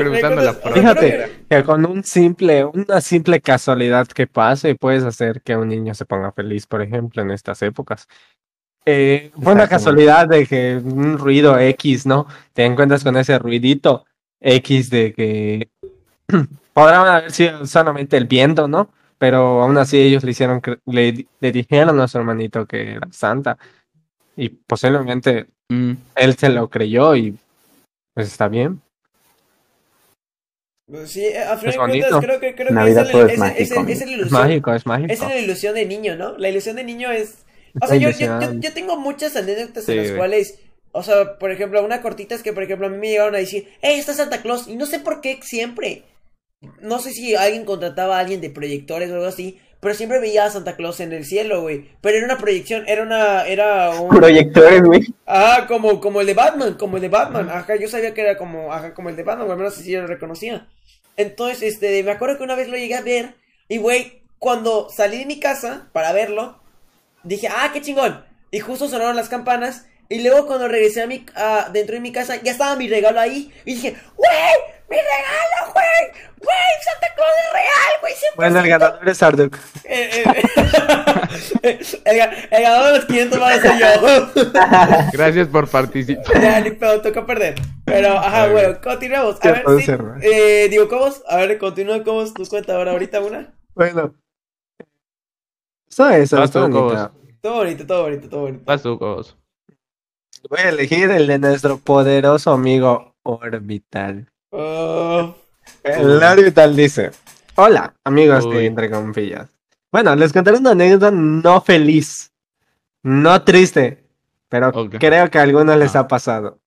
Fíjate que con un simple, una simple casualidad que pase, puedes hacer que un niño se ponga feliz, por ejemplo, en estas épocas. Eh, fue una casualidad de que un ruido X, ¿no? Te encuentras con ese ruidito X de que [clears throat] podrán haber sido solamente el viento, ¿no? Pero aún así ellos le hicieron, le, le dijeron a su hermanito que era Santa. Y posiblemente Mm. él se lo creyó y pues está bien. Pues sí, a fin Es de cuentas, bonito. creo que, creo que Navidad esa es, todo la- es mágico, es la Es ilusión. mágico, es mágico. Esa es la ilusión de niño, ¿no? La ilusión de niño es. O sea, yo, yo, yo, tengo muchas anécdotas Sí, en las güey. cuales. O sea, por ejemplo, una cortita es que, por ejemplo, a mí me llegaron a decir, ¡Hey, está Santa Claus! Y no sé por qué siempre. No sé si alguien contrataba a alguien de proyectores o algo así, pero siempre veía a Santa Claus en el cielo, güey. Pero era una proyección, era una. Era un. Proyectores, güey. Ah, como, como el de Batman, como el de Batman. Ajá, yo sabía que era como, ajá, como el de Batman, o al menos así yo lo reconocía. Entonces, este, me acuerdo que una vez lo llegué a ver. Y güey, cuando salí de mi casa para verlo, dije, ah, qué chingón. Y justo sonaron las campanas. Y luego cuando regresé a mi, a- dentro de mi casa, ya estaba mi regalo ahí. Y dije, ¡Güey! ¡Mi regalo, güey! 100%". Bueno, el ganador es Arduk. Eh, eh, [laughs] el, ga- el ganador de los 500 va a ser yo. [laughs] Gracias por participar. ya, ni pedo, toca perder. Pero, ajá, bueno, continuemos. A ¿Qué ver, sí, eh, digo, ¿cómo? A ver, continúa, ¿cómo es tu cuenta ahora? ¿Ahorita una? Bueno. Eso es, Vas está tú, bonita. Todo bonito, todo bonito, todo bonito. Vas tú, Cobos. Voy a elegir el de nuestro poderoso amigo Orbital. Oh, El Orbital dice: Hola, amigos Uy. de Entre Comillas. Bueno, les contaré una anécdota no feliz, no triste, pero creo que a algunos les Ah. ha pasado.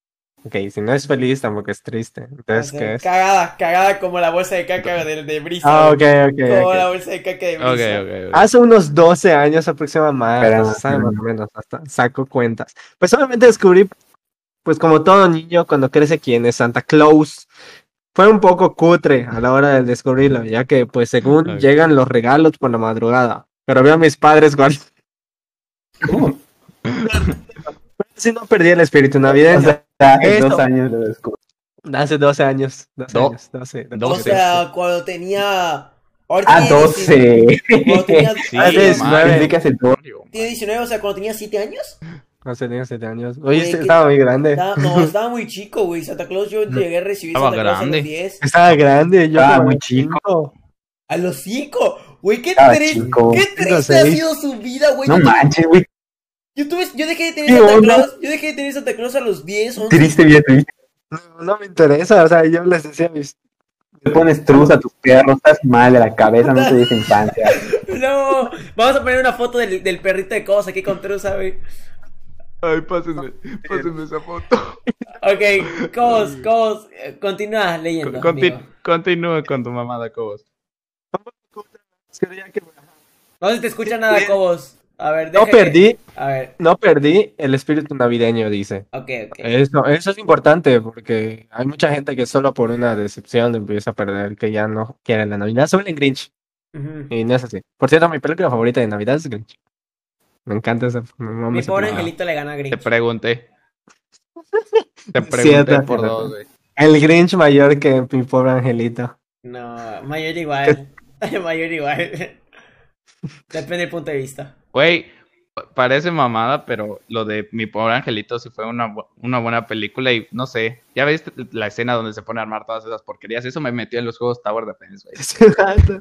Ok, si no es feliz, tampoco es triste. Entonces, o sea, ¿qué es? Cagada, cagada como la bolsa de caca de, de Brisa. Ah, ok, ok. Como ok. la bolsa de caca de Brisa. Ok, ok, ok. Hace unos 12 años aproximadamente, Pero- sabe más o menos, hasta saco cuentas. Pues solamente descubrí, pues como todo niño, cuando crece quién es Santa Claus. Fue un poco cutre a la hora de descubrirlo, ya que pues según Ok. llegan los regalos por la madrugada. Pero veo a mis padres [laughs] guardando. ¿Cómo? Si no perdí el espíritu O navideño. sea, hace dos años lo descubrí. Hace 12 años. 12 Do- años. 12, O 12. sea, cuando tenía. Ahorita Ah, tiene 12. 19, Cuando tenía, Sí, Ah, es man. nueve. Pensé que hace dos. tiene 19, o sea, cuando tenía 7 años. No sé, tenía 7 años. Oye, Güey, este ¿qué estaba muy grande. Estaba- no, [laughs] estaba muy chico, güey. Santa Claus, yo llegué a recibir Estaba Santa Claus a los 10. Estaba grande. Yo Estaba muy chico. A los 5. Güey, qué triste. chico. Qué triste ha sido su vida, güey. No Yo- manches, güey. Yo, tuve, yo dejé de tener ¿Qué Santa onda? Claus. Yo dejé de tener Santa Claus a los 10, 11. Triste, bien triste. No, no me interesa. O sea, yo les decía a mis Le pones truz a tus perros, estás mal de la cabeza, no tuviste [laughs] infancia. No, vamos a poner una foto del, del perrito de Cobos aquí con Truza, güey. Ay, pásenme, pásenme esa foto. Ok, Cobos, Cobos, continúa leyendo. Conti- amigo. continúa con tu mamada, Cobos. No se te escucha nada, Cobos. A ver, No que- perdí, A ver, no perdí el espíritu navideño, dice. ok, ok. Eso, eso es importante porque hay mucha gente que solo por una decepción empieza a perder, que ya no quiere la Navidad. Sobre el Grinch. Y no es así. Por cierto, mi película favorita de Navidad es Grinch. Me encanta esa. no Mi pobre angelito le gana a Te Grinch. pregunté. Te pregunté Cierto. por dos, güey. El Grinch mayor que mi pobre angelito. No, mayor igual. [laughs] mayor igual. Depende del punto de vista. Güey, pa- parece mamada, pero lo de mi pobre angelito sí fue una, una buena película y no sé, ya viste la escena donde se pone a armar todas esas porquerías, eso me metió en los juegos Tower Defense, güey. [laughs]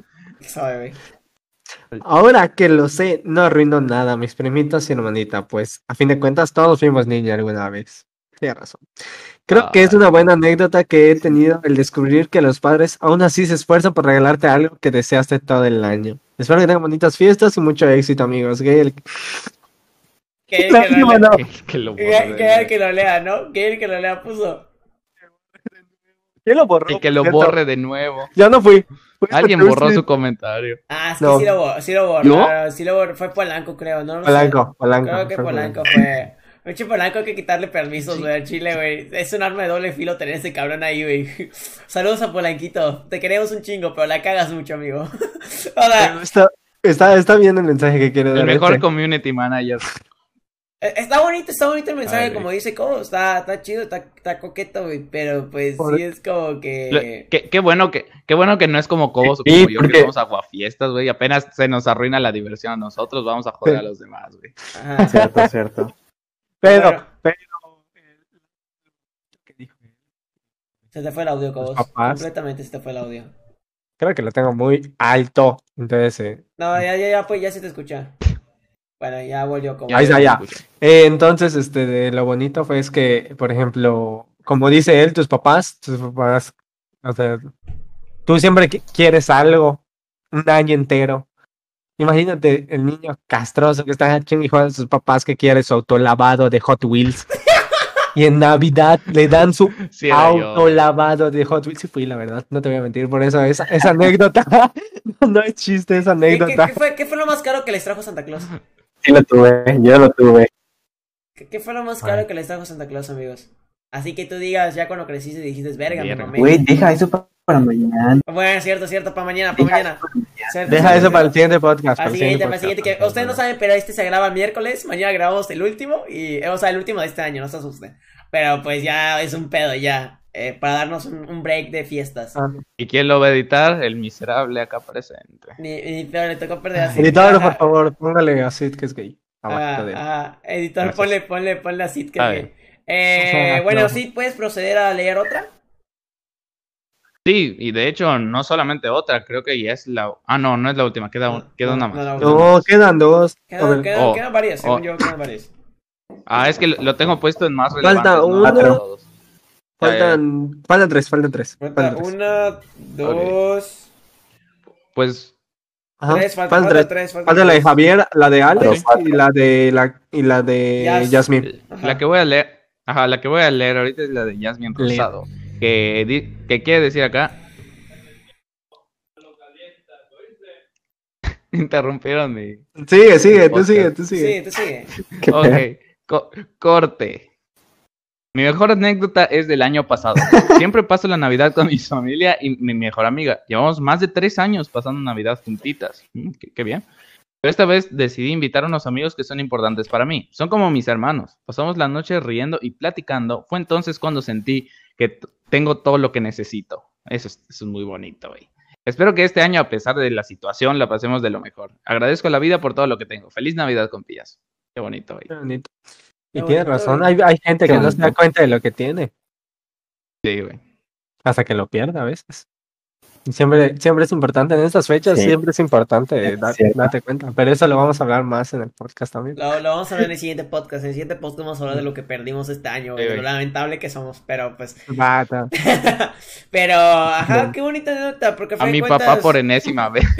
Ahora que lo sé, no arruino nada, mis primitos y hermanita, pues a fin de cuentas todos fuimos niños alguna vez. Tienes razón. Creo que es una buena anécdota que he tenido el descubrir que los padres aún así se esfuerzan por regalarte algo que deseaste todo el año. Espero que tengan bonitas fiestas y mucho éxito, amigos. Gail. Que el que lo lea, no. Que, que lo lea puso. ¿Quién lo borró? Y que lo Cierto. borre de nuevo. Ya no fui. Alguien borró sí. su comentario. Ah, es que No. sí lo borró, sí lo borró. ¿Yo? Sí lo borró. Fue Polanco, creo, ¿no? No sé. Polanco, Polanco. Creo que Polanco fue. Mucho Polanco hay que quitarle permisos, güey, al Chile, güey. Es un arma de doble filo tener ese cabrón ahí, güey. [laughs] Saludos a Polanquito. Te queremos un chingo, pero la cagas mucho, amigo. [laughs] Pero Está, está, está bien el mensaje que quiere dar. El mejor este. community manager. Eh, está bonito, está bonito el mensaje, Ay, güey. como dice Cobo. Está, está chido, está, está coqueto, güey. Pero pues Por- sí es como que. Qué, qué bueno que, qué bueno que no es como Cobos o Sí, como yo que porque- somos aguafiestas, güy. Apenas se nos arruina la diversión a nosotros, vamos a joder a los demás, güey. Ajá. Cierto, cierto. [laughs] Pero, pero. ¿Qué dijo? Se te fue el audio, Cobos. papás. Completamente se te fue el audio. Creo que lo tengo muy alto. Entonces, eh, No, ya, ya, ya, pues ya se te escucha. Bueno, ya volvió Cobos. Ahí está, ya. Eh, entonces, este, de lo bonito fue es que, por ejemplo, como dice él, tus papás, tus papás, o sea, tú siempre qui- quieres algo un año entero. Imagínate el niño castroso que está juega a sus papás que quiere su autolavado de Hot Wheels. Y en Navidad le dan su [laughs] Sí, yo. de Hot Wheels. Sí fui, la verdad, no te voy a mentir. Por eso esa, esa anécdota, [laughs] no es chiste esa ¿Qué, qué- anécdota. qué fue, ¿Qué fue lo más caro que les trajo Santa Claus? [laughs] Sí lo tuve, yo lo tuve. ¿Qué, qué fue lo más caro Ay. que les trajo Santa Claus, amigos? Así que tú digas, ya cuando creciste dijiste, verga, Verga. Güey, deja eso pa- para mañana. Bueno, cierto, cierto, para mañana, para Deja mañana. eso para Suerte, Deja suerte. eso para el siguiente podcast. El siguiente, siguiente al siguiente, podcast. que ustedes no saben, pero este se graba miércoles, mañana grabamos el último, y, o sea, el último de este año, no se asusten. Pero pues ya es un pedo ya, eh, para darnos un, un break de fiestas. Ah. ¿Y quién lo va a editar? El miserable acá presente. Ni, ni peor, le tocó perder así. Editor, Ajá, por favor, póngale a Sid que es gay. de él. ajá. Editor, Gracias. ponle, ponle, ponle que... A que- ver. Eh, Ajá, bueno, no. sí, ¿puedes proceder a leer otra? Sí, y de hecho, no solamente otra, creo que ya es la. Ah, no, no es la última, queda, un- queda una más. no, No, quedan dos. A Quedan, Oh, quedan varias, según oh. yo, quedan varias. Ah, es que lo tengo puesto en más Falta relevantes. ¿no? uno. Faltan, faltan tres, faltan tres. Falta Faltan tres. una, dos, Pues Ajá, tres, falta, faltan falta tres. tres, falta Falta la de. Javier, la de Alex y la de la y la de. Ajá. la que voy a leer. Ajá, la que voy a leer ahorita es la de Jasmine. Rosado. Que, di- que quiere decir acá. [laughs] Interrumpieron mi. Sigue, sigue, tú sigue, tú sigue. Sí, tú sigue. Ok, co- corte. Mi mejor anécdota es del año pasado. [laughs] Siempre paso la Navidad con mi familia y mi mejor amiga. Llevamos más de tres años pasando Navidad juntitas. Mm, qué, qué bien. Pero esta vez decidí invitar a unos amigos que son importantes para mí. Son como mis hermanos. Pasamos la noche riendo y platicando. Fue entonces cuando sentí que tengo todo lo que necesito. Eso es, eso es muy bonito, güey. Espero que este año, a pesar de la situación, la pasemos de lo mejor. Agradezco a la vida por todo lo que tengo. Feliz Navidad, compillas. Qué bonito, güey. Qué bonito. Y Qué tienes razón, hay, hay gente que no se da cuenta de lo que tiene, Sí, güey. hasta que lo pierde a veces. Siempre, siempre es importante, en estas fechas Sí. siempre es importante dar- darte cuenta, pero eso lo vamos a hablar más en el podcast también. Lo, lo vamos a ver en el siguiente podcast. En el siguiente podcast vamos a hablar de lo que perdimos este año, Sí, lo lamentable que somos, pero pues. Bata. [laughs] pero, ajá, qué bonita nota, porque A mi papá por enésima [laughs] vez. [laughs]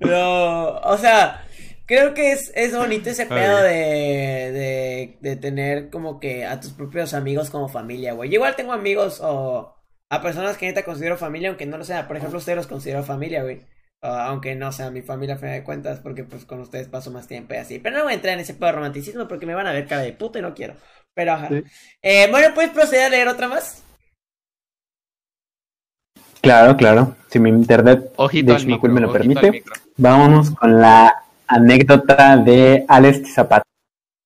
No, o sea, creo que es, es bonito ese pedo de, de, de tener como que a tus propios amigos como familia, güey. Yo igual tengo amigos o a personas que neta considero familia, aunque no lo sea. Por ejemplo, ustedes los considero familia, güey. Aunque no sea mi familia a fin de cuentas, porque pues con ustedes paso más tiempo y así. Pero no voy a entrar en ese pedo de romanticismo porque me van a ver cara de puta y no quiero. Pero ajá. Sí. Eh, bueno, ¿puedes proceder a leer otra más? Claro, claro. Si mi internet Ojito de al Chimacul micro. me lo permite, vámonos con la anécdota de Alex Zapata.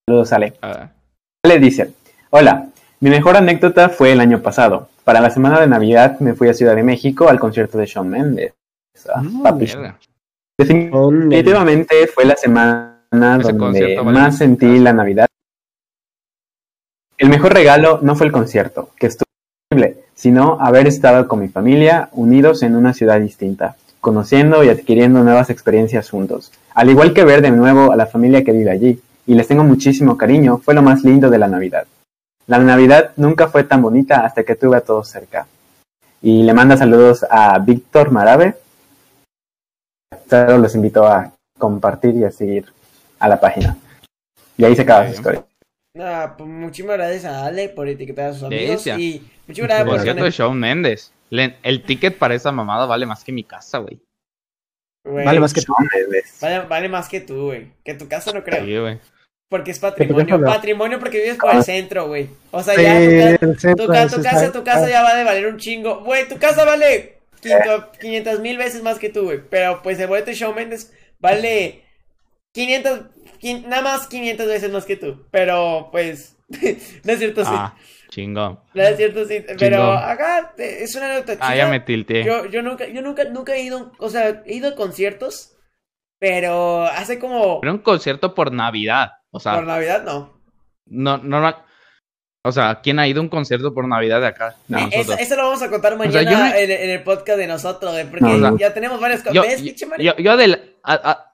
Saludos, Ale. Ah, Le dice, hola, mi mejor anécdota fue el año pasado. Para la semana de Navidad me fui a Ciudad de México al concierto de Shawn Mendes. Ah, Mm, papi. Definitivamente fue la semana Ese donde vale más sentí la Navidad. El mejor regalo no fue el concierto, que estuvo increíble, sino haber estado con mi familia unidos en una ciudad distinta, conociendo y adquiriendo nuevas experiencias juntos. Al igual que ver de nuevo a la familia que vive allí, y les tengo muchísimo cariño, fue lo más lindo de la Navidad. La Navidad nunca fue tan bonita hasta que tuve a todos cerca. Y le manda saludos a Víctor Marabe. Solo los invito a compartir y a seguir a la página. Y ahí se acaba su historia. Nada, pues muchísimas gracias a Ale por etiquetar a sus amigos. Delicia. Y muchísimas gracias por de poner- Shawn Mendes. Le- el ticket para esa mamada vale más que mi casa, güey. Vale más que tú. Vale, vale más que tú, güey. Que tu casa no creo. Sí, güey. Porque es patrimonio. Patrimonio porque vives por el Ah. centro, güey. O sea, Sí, ya tu, ca- el tu, ca- casa, tu casa ya va de valer un chingo. Güey, tu casa vale 500 mil veces más que tú, güey. Pero pues el boleto de Shawn Mendes vale 500, quin- nada más 500 veces más que tú. Pero pues, [laughs] no es cierto, sí. Ah, chingón. No es cierto, sí. Pero acá eh, es una nota Ah, ya me tilteé. Yo, yo nunca, yo nunca, nunca he ido, o sea, he ido a conciertos, pero hace como Pero un concierto por Navidad. O sea, por Navidad no. no, normal. O sea, ¿quién ha ido a un concierto por Navidad de acá? De Eh. Eso, eso lo vamos a contar mañana no- en, en el podcast de nosotros, güey, porque No, ya tenemos varios co- yo, ¿Ves, yo- yo- yo adel- a- a- a-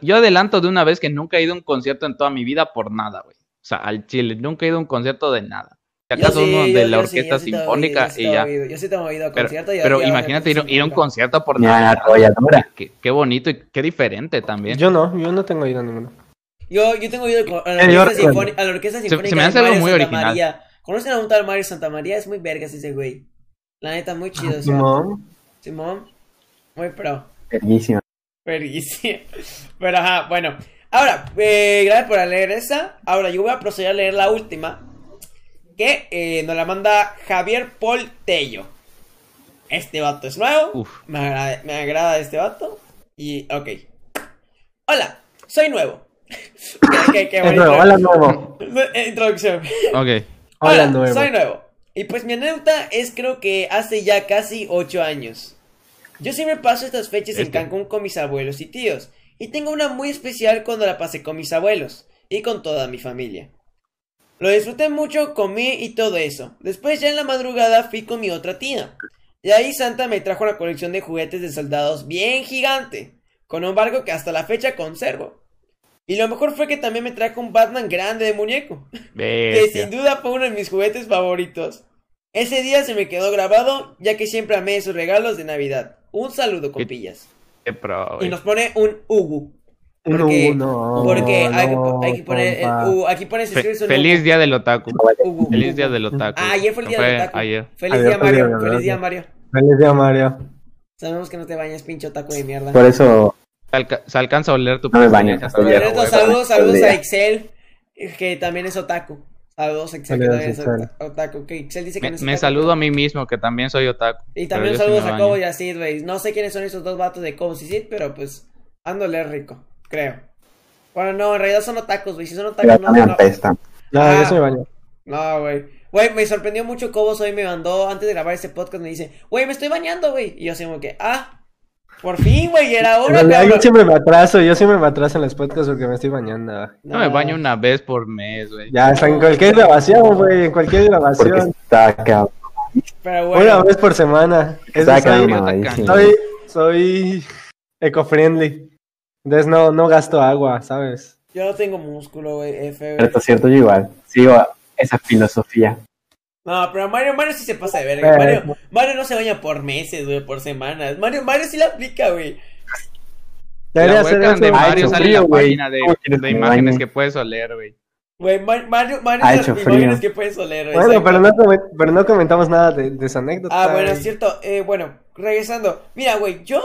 yo adelanto de una vez que nunca he ido a un concierto en toda mi vida por nada, güey. O sea, al Chile, nunca he ido a un concierto de nada. Si acaso sí, uno yo- de la yo orquesta sí sinfónica oído, yo sí y ya. Yo sí te he oído a Pero, concierto. y- pero imagínate ir, a un concierto por Ni a la Navidad. arrolladora. Qué, qué bonito y qué diferente también. Yo no, yo no tengo ido a ninguno. Yo, yo tengo oído a la orquesta, sinfónica, a la orquesta sinfónica se me hace algo Mario muy Santa original. María. ¿Conocen a un tal Mario Santa María? Es muy vergas ese güey. La neta, muy chido. Simón. Simón, muy pro. Verguísima. Verguísima. [laughs] Pero ajá, bueno. Ahora, eh, gracias por leer esa. Ahora yo voy a proceder a leer la última. Que eh, nos la manda Javier Paul Tello. Este vato es nuevo. Uf. Me agrada, me agrada este vato. Y, ok. Hola, soy nuevo. [laughs] Qué- nuevo, hola nuevo. [laughs] Eh, Introducción. Ok. Hola nuevo. soy nuevo. Y pues mi anécdota es creo que hace ya casi 8 años. Yo siempre paso estas fechas en Este. Cancún con mis abuelos y tíos. Y tengo una muy especial cuando la pasé con mis abuelos y con toda mi familia. Lo disfruté mucho, comí y todo eso. Después ya en la madrugada fui con mi otra tía. Y ahí Santa me trajo una colección de juguetes de soldados bien gigante. Con un barco que hasta la fecha conservo. Y lo mejor fue que también me trajo un Batman grande de muñeco [laughs] que sin duda fue uno de mis juguetes favoritos. Ese día se me quedó grabado, ya que siempre amé esos regalos de Navidad. Un saludo, compillas. Qué pro, Y güey. nos pone un Ugu. Un Porque, uno, porque hay, que- no, hay que poner el. Ugu. Aquí pone Fe- feliz día del otaku. Ugu. Feliz día del otaku. Ah, ayer fue el día Fue del otaku. Ayer. Feliz Ayer día, Mario. Feliz día. Mario. Feliz día, Mario. Sabemos que no te bañas, pinche otaku de mierda. Por eso, Se, alca- se alcanza a oler tu No me baño, Saludos, saludos, a. Excel, que también es otaku. Saludos Excel, que Saludos, también es Excel. ota- otaku. Que Excel dice que Me, no saludo a mí mismo, que también soy otaku. Y también saludos a. Cobo y a Sid, güey. No sé quiénes son esos dos vatos de Cobo y Sid, pero pues ándole rico, creo. Bueno, no, en realidad son otakus, güey. Si son otakus, no, me no. apesta. No, Ah. yo me baño. No, güey. Güey, me sorprendió mucho Cobos hoy me mandó, antes de grabar este podcast, me dice, güey, me estoy bañando, güey. Y yo así como que, ah, por fin, güey, era hora, realidad, yo siempre me atraso, yo siempre me atraso en los podcasts porque me estoy bañando. No me baño una vez por mes, güey. Ya, está en cualquier grabación, güey, en cualquier Porque grabación. está cabrón. Pero Una bueno, vez por semana. Está soy, cabrón, soy- soy, soy eco-friendly. Entonces no, no gasto agua, ¿sabes? yo no tengo músculo, güey, F, güey. Cierto, cierto, yo igual. Sigo esa filosofía. No, pero Mario, Mario sí se pasa de verga. Mario, Mario no se baña por meses, güey, por semanas. Mario, Mario sí la aplica, güey. Debería La hacer webcam de Mario sale en la frío, página de, ¿Cómo quieres de que me imágenes que puedes oler, güey. Güey, Mar- Mario, Mario Ha hecho las imágenes frío. que puedes oler, güey. Bueno, pero no, pero no comentamos nada de, de esa anécdota. Ah, bueno, es cierto. Eh, bueno, regresando. Mira, güey, yo,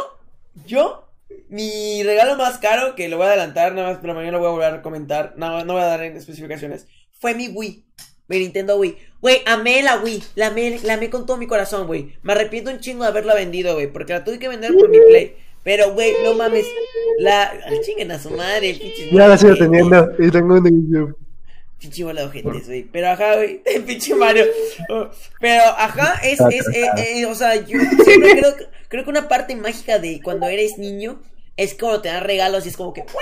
yo, mi regalo más caro, que lo voy a adelantar nada más, pero mañana lo voy a volver a comentar, no, no voy a dar en especificaciones, fue mi Wii. Mi Nintendo Wii. Güey, amé la Wii. La amé, la amé con todo mi corazón, güey. Me arrepiento un chingo de haberla vendido, güey. Porque la tuve que vender por mi Play. Pero, güey, no mames. La. ah, Chinguen a su madre, el pinche. Ya la sigo teniendo y tengo un YouTube. Pinche bola de ojetes, güey. Pero ajá, güey. [laughs] Pinche Mario. Pero ajá, es, es, eh, eh, o sea, yo siempre creo, creo que una parte mágica de cuando eres niño es cuando te dan regalos y es como que, güey,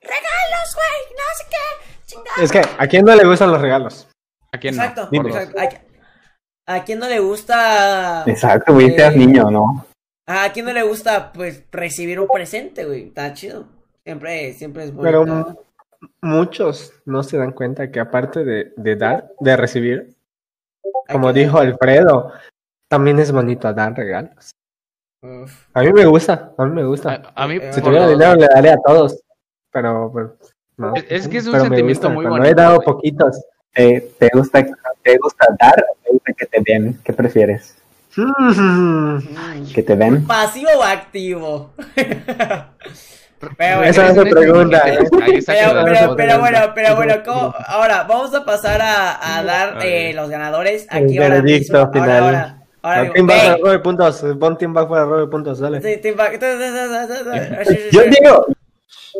regalos, güey, no sé qué, chingada. Es que, ¿a quién no le gustan los regalos? ¿A quién Exacto, no? Exacto. ¿A, a quién no le gusta? Exacto, güey, Eh, niño, ¿no? ¿A quién no le gusta, pues, recibir un presente, güey? Está chido. Siempre, siempre es Pero bonito. m- muchos no se dan cuenta que aparte de, de dar, de recibir, como dijo Alfredo, también es bonito dar regalos. Uf. A mí me gusta, a mí me gusta. A, a mí, Si tuviera dinero le daría a todos, pero pues, no. Es- es que es un Pero sentimiento gusta, muy bonito, he dado güey. poquitos. ¿Te, te gusta, ¿Te gusta dar o te gusta que te den? ¿Qué prefieres? [laughs] ¿Que te den? ¿Pasivo o activo? [laughs] pero bueno, Esa es la Ahí pregunta, ¿eh? Pero, bueno, pero bueno, ¿cómo? ahora vamos a pasar a, a dar A eh, los ganadores El aquí ahora veredicto mismo. Ahora, final. ahora, ahora mismo. Team back para Ey, robe puntos, pon team back para robe puntos, dale. sí, team back. [laughs] Yo digo,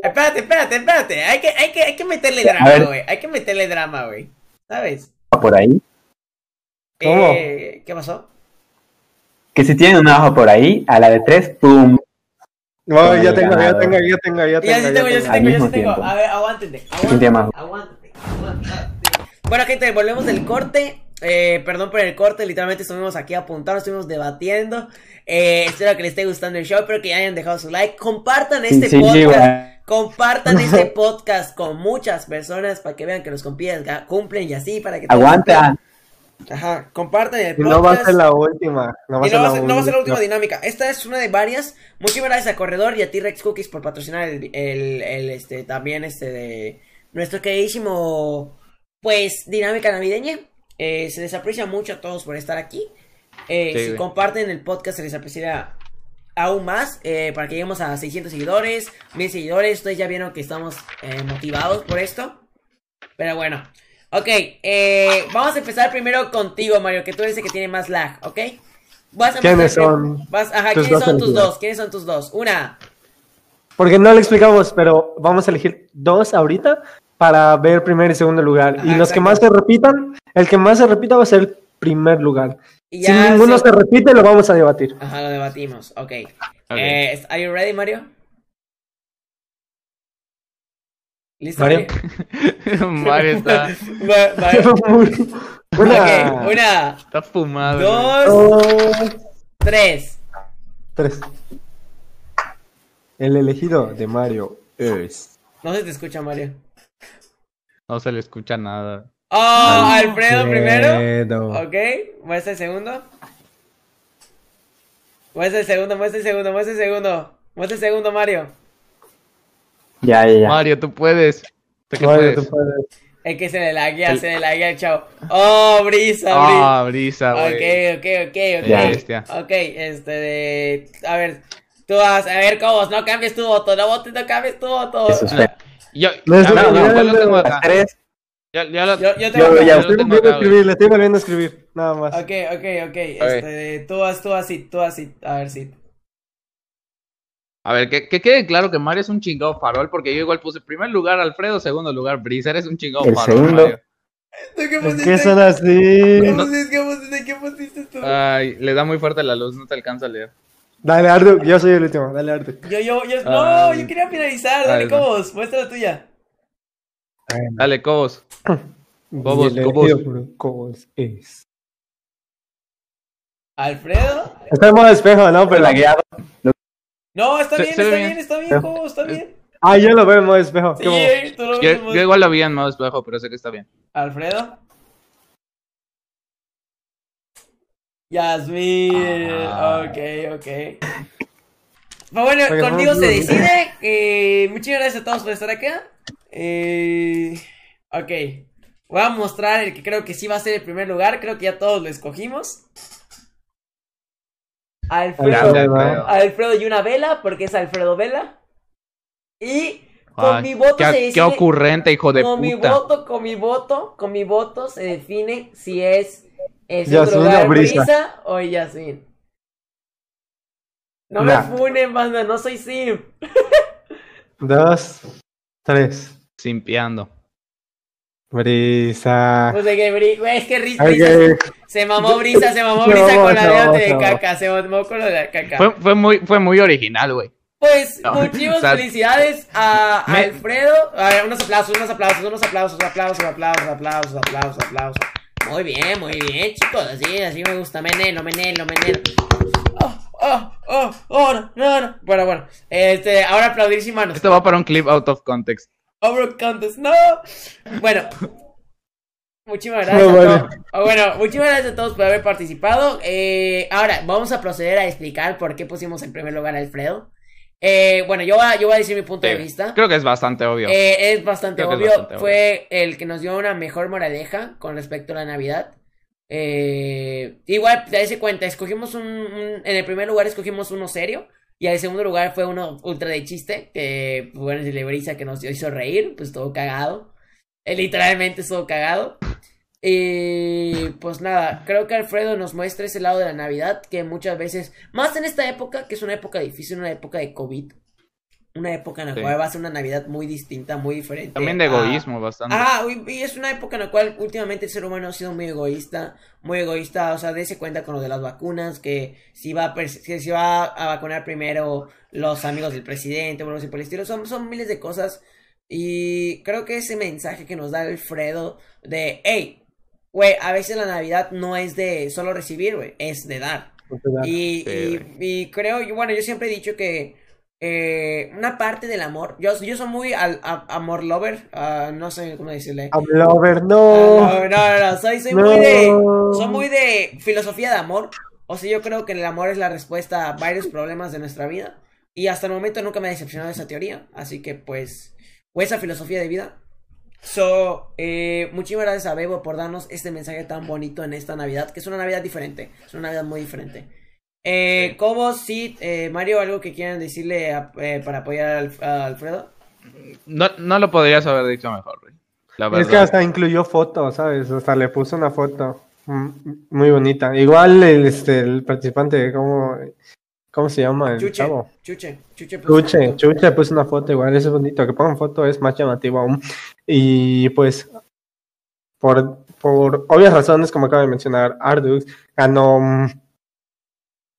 Espérate, espérate, espérate. Hay que, hay que, hay que meterle drama, güey. Hay que meterle drama, güey. ¿Sabes? por ahí, ¿Cómo? Eh, ¿Qué pasó? que si tienen un ajo por ahí, a la de tres, ¡pum! No, ya tengo, ya tengo, ya tengo, ya Ya tengo. sí tengo, ya sí tengo. Ya sí tengo. A ver, aguántenme. Aguántate. Bueno, gente, volvemos del corte. Eh, perdón por el corte, literalmente estuvimos aquí apuntando, estuvimos debatiendo. Eh, espero que les esté gustando el show, espero que hayan dejado su like. Compartan este Sí, sí, podcast. Compartan este [laughs] podcast con muchas personas para que vean que los compillas ga- cumplen y así, para que Aguanta. Ajá, compartan el Y podcast. no va a ser la última. No va a Y ser no va, la a ser, no va a ser la última dinámica. Esta es una de varias. Muchísimas gracias a Corredor y a T-Rex Cookies por patrocinar el, el, el, este, también este de nuestro queridísimo, pues, dinámica navideña. Eh, se les aprecia mucho a todos por estar aquí. Eh, Sí, si comparten el podcast se les apreciará aún más eh, para que lleguemos a 600 seguidores, 1000 seguidores. Ustedes ya vieron que estamos eh, motivados por esto. Pero bueno. Ok, eh, vamos a empezar primero contigo, Mario, que tú eres el que tiene más lag, ¿ok? Vas a ¿Quiénes son Vas, ajá, ¿quiénes son tus dos? ¿Quiénes son tus dos? Una. Porque no le explicamos, pero vamos a elegir dos ahorita para ver primer y segundo lugar. y los que más se repitan, el que más se repita va a ser el primer lugar. Y si ninguno se- se repite, lo vamos a debatir. Ajá, lo debatimos. Ok. Ok. Eh, ¿Are you ready, Mario? ¿Listo, Mario. Mario [laughs] está, Va- va- Una, una, está fumado. dos, tres. tres. El elegido de Mario es. No se te escucha, Mario. No se le escucha nada. Oh, Alfredo primero. Ok, muestra el segundo. Muestra el segundo, muestra el segundo, muestra el segundo. Muestra el segundo, Mario. Ya, ya, ya. Mario, tú puedes. ¿Tú qué Mario, puedes? tú puedes. Es que se le laguea, El- se le laguea el chavo. Oh, brisa, brisa. Ah, brisa, güey. Ok, ok, ok, ok. Ya. Bestia. Ok, este de... A ver, tú vas, a ver, Cobos, no cambies tu voto, no votes, no cambies tu voto. Eso. Yo, No, yo no, lo no, tengo no, acá. Tres. Ya, ya lo, Yo, yo ya- Estoy lo tengo volviendo a escribir, le estoy volviendo a escribir, nada más. Ok, ok, ok. Este, tú vas, tú vas, sí, tú vas, sí. A ver, sí. A ver, que, que quede claro que Mario es un chingado farol, porque yo igual puse primer lugar Alfredo, segundo lugar Brisa, eres un chingado El farol, segundo. Mario. ¿Tú qué ¿Por qué son así? ¿Qué pusiste? ¿Qué pusiste? ¿Qué pusiste tú? Ay, le da muy fuerte la luz, no te alcanza a leer. Dale, Ardu, yo soy el último, dale, Ardu. Yo, yo, yo, no, yo quería finalizar, dale. Cobos, muestra la tuya. Dale, Cobos. El [laughs] Cobos. Cobos es. ¿Alfredo? Está en modo espejo, ¿no? Pero Lagueado. No, está bien, está bien. bien, está bien, Cobos, está bien. Ah, yo lo veo en modo espejo. Sí, tú lo ves Yo, yo igual lo vi en modo espejo, pero sé que está bien. ¿Alfredo? Yasmín, Ah. ok, ok. Pero bueno, Oye, contigo se decide. Eh, muchas gracias a todos por estar acá. Eh, ok. Voy a mostrar el que creo que sí va a ser el primer lugar. Creo que ya todos lo escogimos. Alfredo. Alfredo. Y una vela, porque es Alfredo Vela. Y con Ay, mi voto qué, se qué decide. ocurrente, hijo de con mi voto, con mi voto, con mi voto se define si es el segundo lugar o Brisa. Brisa o Yasmin. No Nah. me funen, banda, no soy Sim. Dos, tres. Simpiando. Brisa. Pues de que Bri- güey, es que. Brisa se mamó Brisa, se mamó [laughs] No, Brisa con la no, de no. caca, se mamó con la de caca. Fue, fue, muy, fue muy original, güey. Pues No, [laughs] muchísimas o sea, felicidades a me- Alfredo. A ver, unos aplausos, unos aplausos, unos aplausos, aplausos, aplausos, aplausos, aplausos, aplausos. Muy bien, muy bien, chicos. Así, así me gusta. Menelo, menelo, menelo. Oh, oh, oh, oh, no, no, no. Bueno, bueno. Este, ahora aplaudir sin manos. Esto va para un clip out of context. Over contest, no. Bueno. Muchísimas gracias No, a vale. todos. Oh, bueno, muchísimas gracias a todos por haber participado. Eh, ahora, vamos a proceder a explicar por qué pusimos en primer lugar a Alfredo. Eh, bueno, yo voy, a, yo voy a decir mi punto de vista. Creo que es bastante obvio. Eh, es bastante Creo que es obvio. bastante Fue el que nos dio una mejor moraleja con respecto a la Navidad. Eh, igual, te das cuenta, escogimos un, un- En el primer lugar escogimos uno serio. Y al segundo lugar fue uno ultra de chiste. Que, pues, bueno, de que nos hizo reír. Pues todo cagado. Eh, literalmente estuvo cagado. Y pues nada, creo que Alfredo nos muestra ese lado de la Navidad que muchas veces, más en esta época, que es una época difícil, una época de COVID, una época en la Sí. cual va a ser una Navidad muy distinta, muy diferente. También de a- egoísmo, bastante. Ah, y y es una época en la cual últimamente el ser humano ha sido muy egoísta, muy egoísta, o sea, dése cuenta con lo de las vacunas, que si va a, que si va a vacunar primero los amigos del presidente, bueno, así por el estilo, son, son miles de cosas. Y creo que ese mensaje que nos da Alfredo de, hey, güey, a veces la Navidad no es de solo recibir, güey, es de dar. Y, Sí, y, y creo, y bueno, yo siempre he dicho que eh, una parte del amor, yo, yo soy muy al, a- amor lover, ah, no sé cómo decirle. I'm lover, Ah, no. no, no, no, no, soy, soy No. muy de, soy muy de filosofía de amor. O sea, yo creo que el amor es la respuesta a varios problemas de nuestra vida. Y hasta el momento nunca me ha decepcionado esa teoría. Así que pues, o esa filosofía de vida. So, eh, muchísimas gracias a Bebo por darnos este mensaje tan bonito en esta Navidad, que es una Navidad diferente, es una Navidad muy diferente. Eh, Sí. Cobos, Sid, eh, Mario, ¿algo que quieran decirle a- eh, para apoyar a, Alf- a Alfredo? No, no lo podrías haber dicho mejor, güey. La verdad. Es que hasta incluyó foto, ¿sabes? Hasta le puso una foto. Mm, Muy bonita. Igual el, este, el participante, ¿cómo, ¿cómo se llama el Chuche, chavo? Chuche, Chuche. pues, Chuche, Chuche puso una foto igual, eso es bonito. Que pongan foto es más llamativo aún. Y pues, por, por obvias razones, como acaba de mencionar Ardux, ganó mm,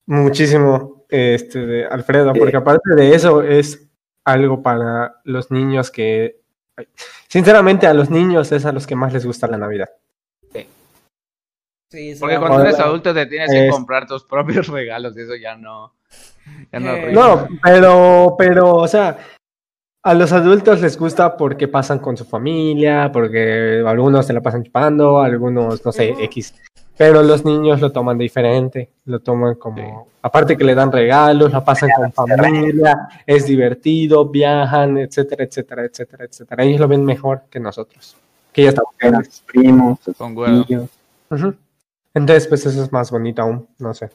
muchísimo este, de Alfredo, porque aparte de eso es algo para los niños que, sinceramente, a los niños es a los que más les gusta la Navidad. Sí, eso Porque cuando eres adulto te tienes que Es- comprar tus propios [laughs] regalos y eso ya no. Ya no Eh. No, pero, pero, o sea, a los adultos les gusta porque pasan con su familia, porque algunos se la pasan chupando, algunos, no sé. X. Pero los niños lo toman diferente, lo toman como, aparte que le dan regalos, la pasan con familia, es divertido, viajan, etcétera, etcétera, etcétera, etcétera. Ellos lo ven mejor que nosotros, que ya estamos grandes. sus primos, Con huevo. tíos. Ujú. Entonces, pues eso es más bonito aún, no sé.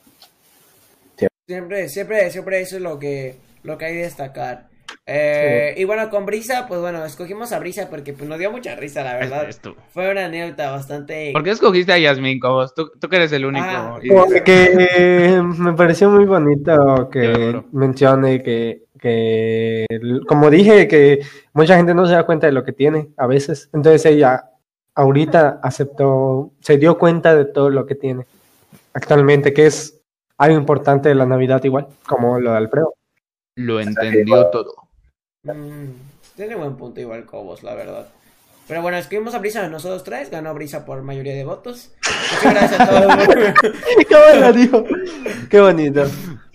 Siempre, siempre, siempre eso es lo que, lo que hay que destacar. Eh, Y bueno, con Brisa, pues bueno, escogimos a Brisa porque pues, nos dio mucha risa, la verdad. Es. Fue una anécdota bastante... ¿Por qué escogiste a Yasmin, Cobos? Tú, tú que eres el único. Ah, y- Porque me pareció muy bonito que mencione que, que, como dije, que mucha gente no se da cuenta de lo que tiene a veces. Entonces ella ahorita aceptó, se dio cuenta de todo lo que tiene actualmente, que es algo importante de la Navidad igual, como lo de Alfredo. Lo entendió todo. Mm, tiene buen punto igual Cobos, la verdad. Pero bueno, escribimos a Brisa nosotros tres, ganó Brisa por mayoría de votos. Muchas gracias a todos. [laughs] ¡Qué bueno, dijo! ¡Qué bonito!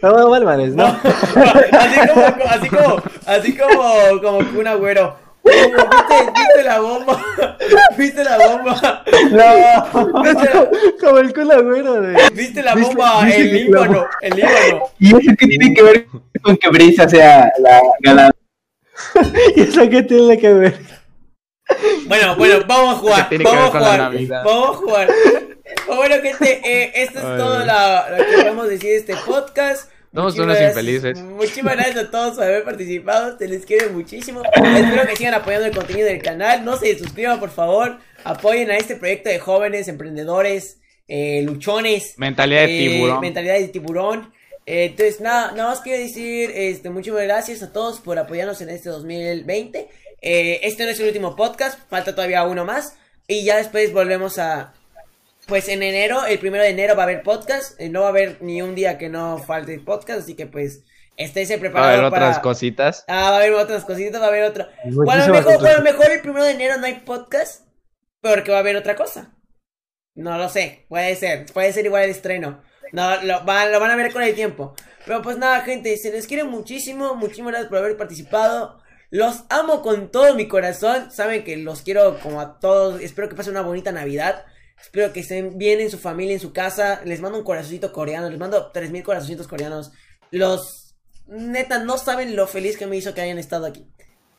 No, Álvarez, ¿no? así como, así como, así como, como Kun Agüero. Uh, ¿Viste, ¿Viste la bomba? ¿Viste la bomba? No, ¿Viste la, como el culo agüero de... viste la ¿Viste- bomba? viste El Líbano, el Líbano. ¿Y eso qué tiene que ver con que Brisa sea la ganadora? [laughs] ¿Y eso qué tiene que ver? Bueno, bueno, vamos a jugar. ¿Qué tiene que Vamos a jugar. Vamos a jugar. Bueno, gente, eh, esto es Ay, todo lo que podemos decir de este podcast. Somos Muchísimas unos gracias- infelices. Muchísimas [laughs] gracias a todos por haber participado. Se les quiere muchísimo. Espero que sigan apoyando el contenido del canal. No se suscriban, por favor. Apoyen a este proyecto de jóvenes, emprendedores, eh, luchones. Mentalidad de eh, tiburón. mentalidad de tiburón. Eh, entonces, nada, nada más quiero decir, este, muchísimas gracias a todos por apoyarnos en este 2020. Eh, este no es el último podcast, falta todavía uno más. Y ya después volvemos a, pues en enero, el primero de enero va a haber podcast. eh, no va a haber ni un día que no falte podcast, así que pues estése Va a haber para... otras cositas. Ah, va a haber otras cositas, va a haber otra. Bueno, a lo mejor, bueno, mejor el primero de enero no hay podcast, porque va a haber otra cosa. No lo sé, puede ser, puede ser igual el estreno. No, lo van, lo van a ver con el tiempo. Pero pues nada, gente, se les quiere muchísimo, muchísimas gracias por haber participado. Los amo con todo mi corazón. Saben que los quiero como a todos. Espero que pasen una bonita Navidad. Espero que estén bien en su familia, en su casa. Les mando un corazoncito coreano. Les mando 3000 corazoncitos coreanos. Los neta no saben lo feliz que me hizo que hayan estado aquí.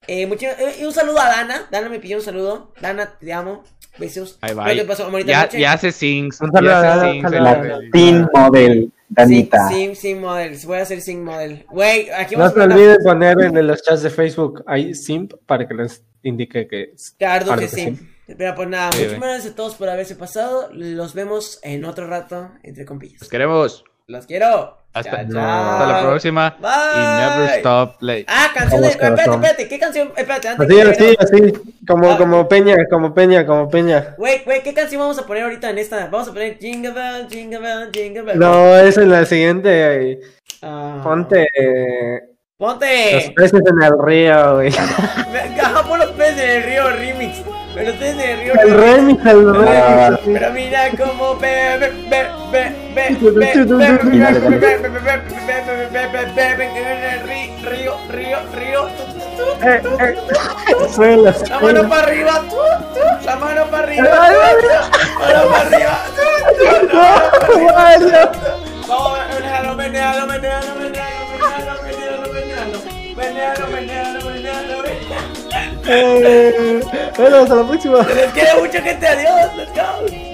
Eh, muchi- eh, y un saludo a Dana. Dana me pidió un saludo. Dana, te amo. Besos. Ahí va. ¿Qué te pasó, bonita Ya, noche? ya hace sings. Un saludo Ya a hace Dana. Teen Model, Danita. Sim, sim, model. Voy a hacer sim model. Güey, aquí No vamos se a poner olviden poner en los chats de Facebook ahí simp para que les indique que es Claro que sí. Pero pues nada, Sí, muchísimas güey. gracias a todos por haberse pasado. Los vemos en otro rato, entre compillas. Los queremos. Los quiero. Hasta, Chao, chao. hasta la próxima. Bye. Y never stop play. Ah, canción de. Espérate, espérate. ¿Qué canción? Espérate, antes así, que así, así, como, Ah. como Peña, como Peña, como Peña. Güey, güey, ¿qué canción vamos a poner ahorita en esta? Vamos a poner Jingle Bell, Jingle Bell, Jingle Bell. No, es en la siguiente. Ah. Ponte eh, los Ponte. peces en el río, güey. Ajá, pon los peces en el río remix. Pero los peces en el remix, el Ah. remix. Pero mira cómo en el ri- río, río, río, Eh, eh, La mano para arriba, la mano para arriba, la mano para arriba. Vamos, menealo, menealo, menealo, menealo, menealo, menealo, menealo, menealo. Eh, bueno, hasta la próxima. Les quiere mucho, gente. Adiós. Let's go.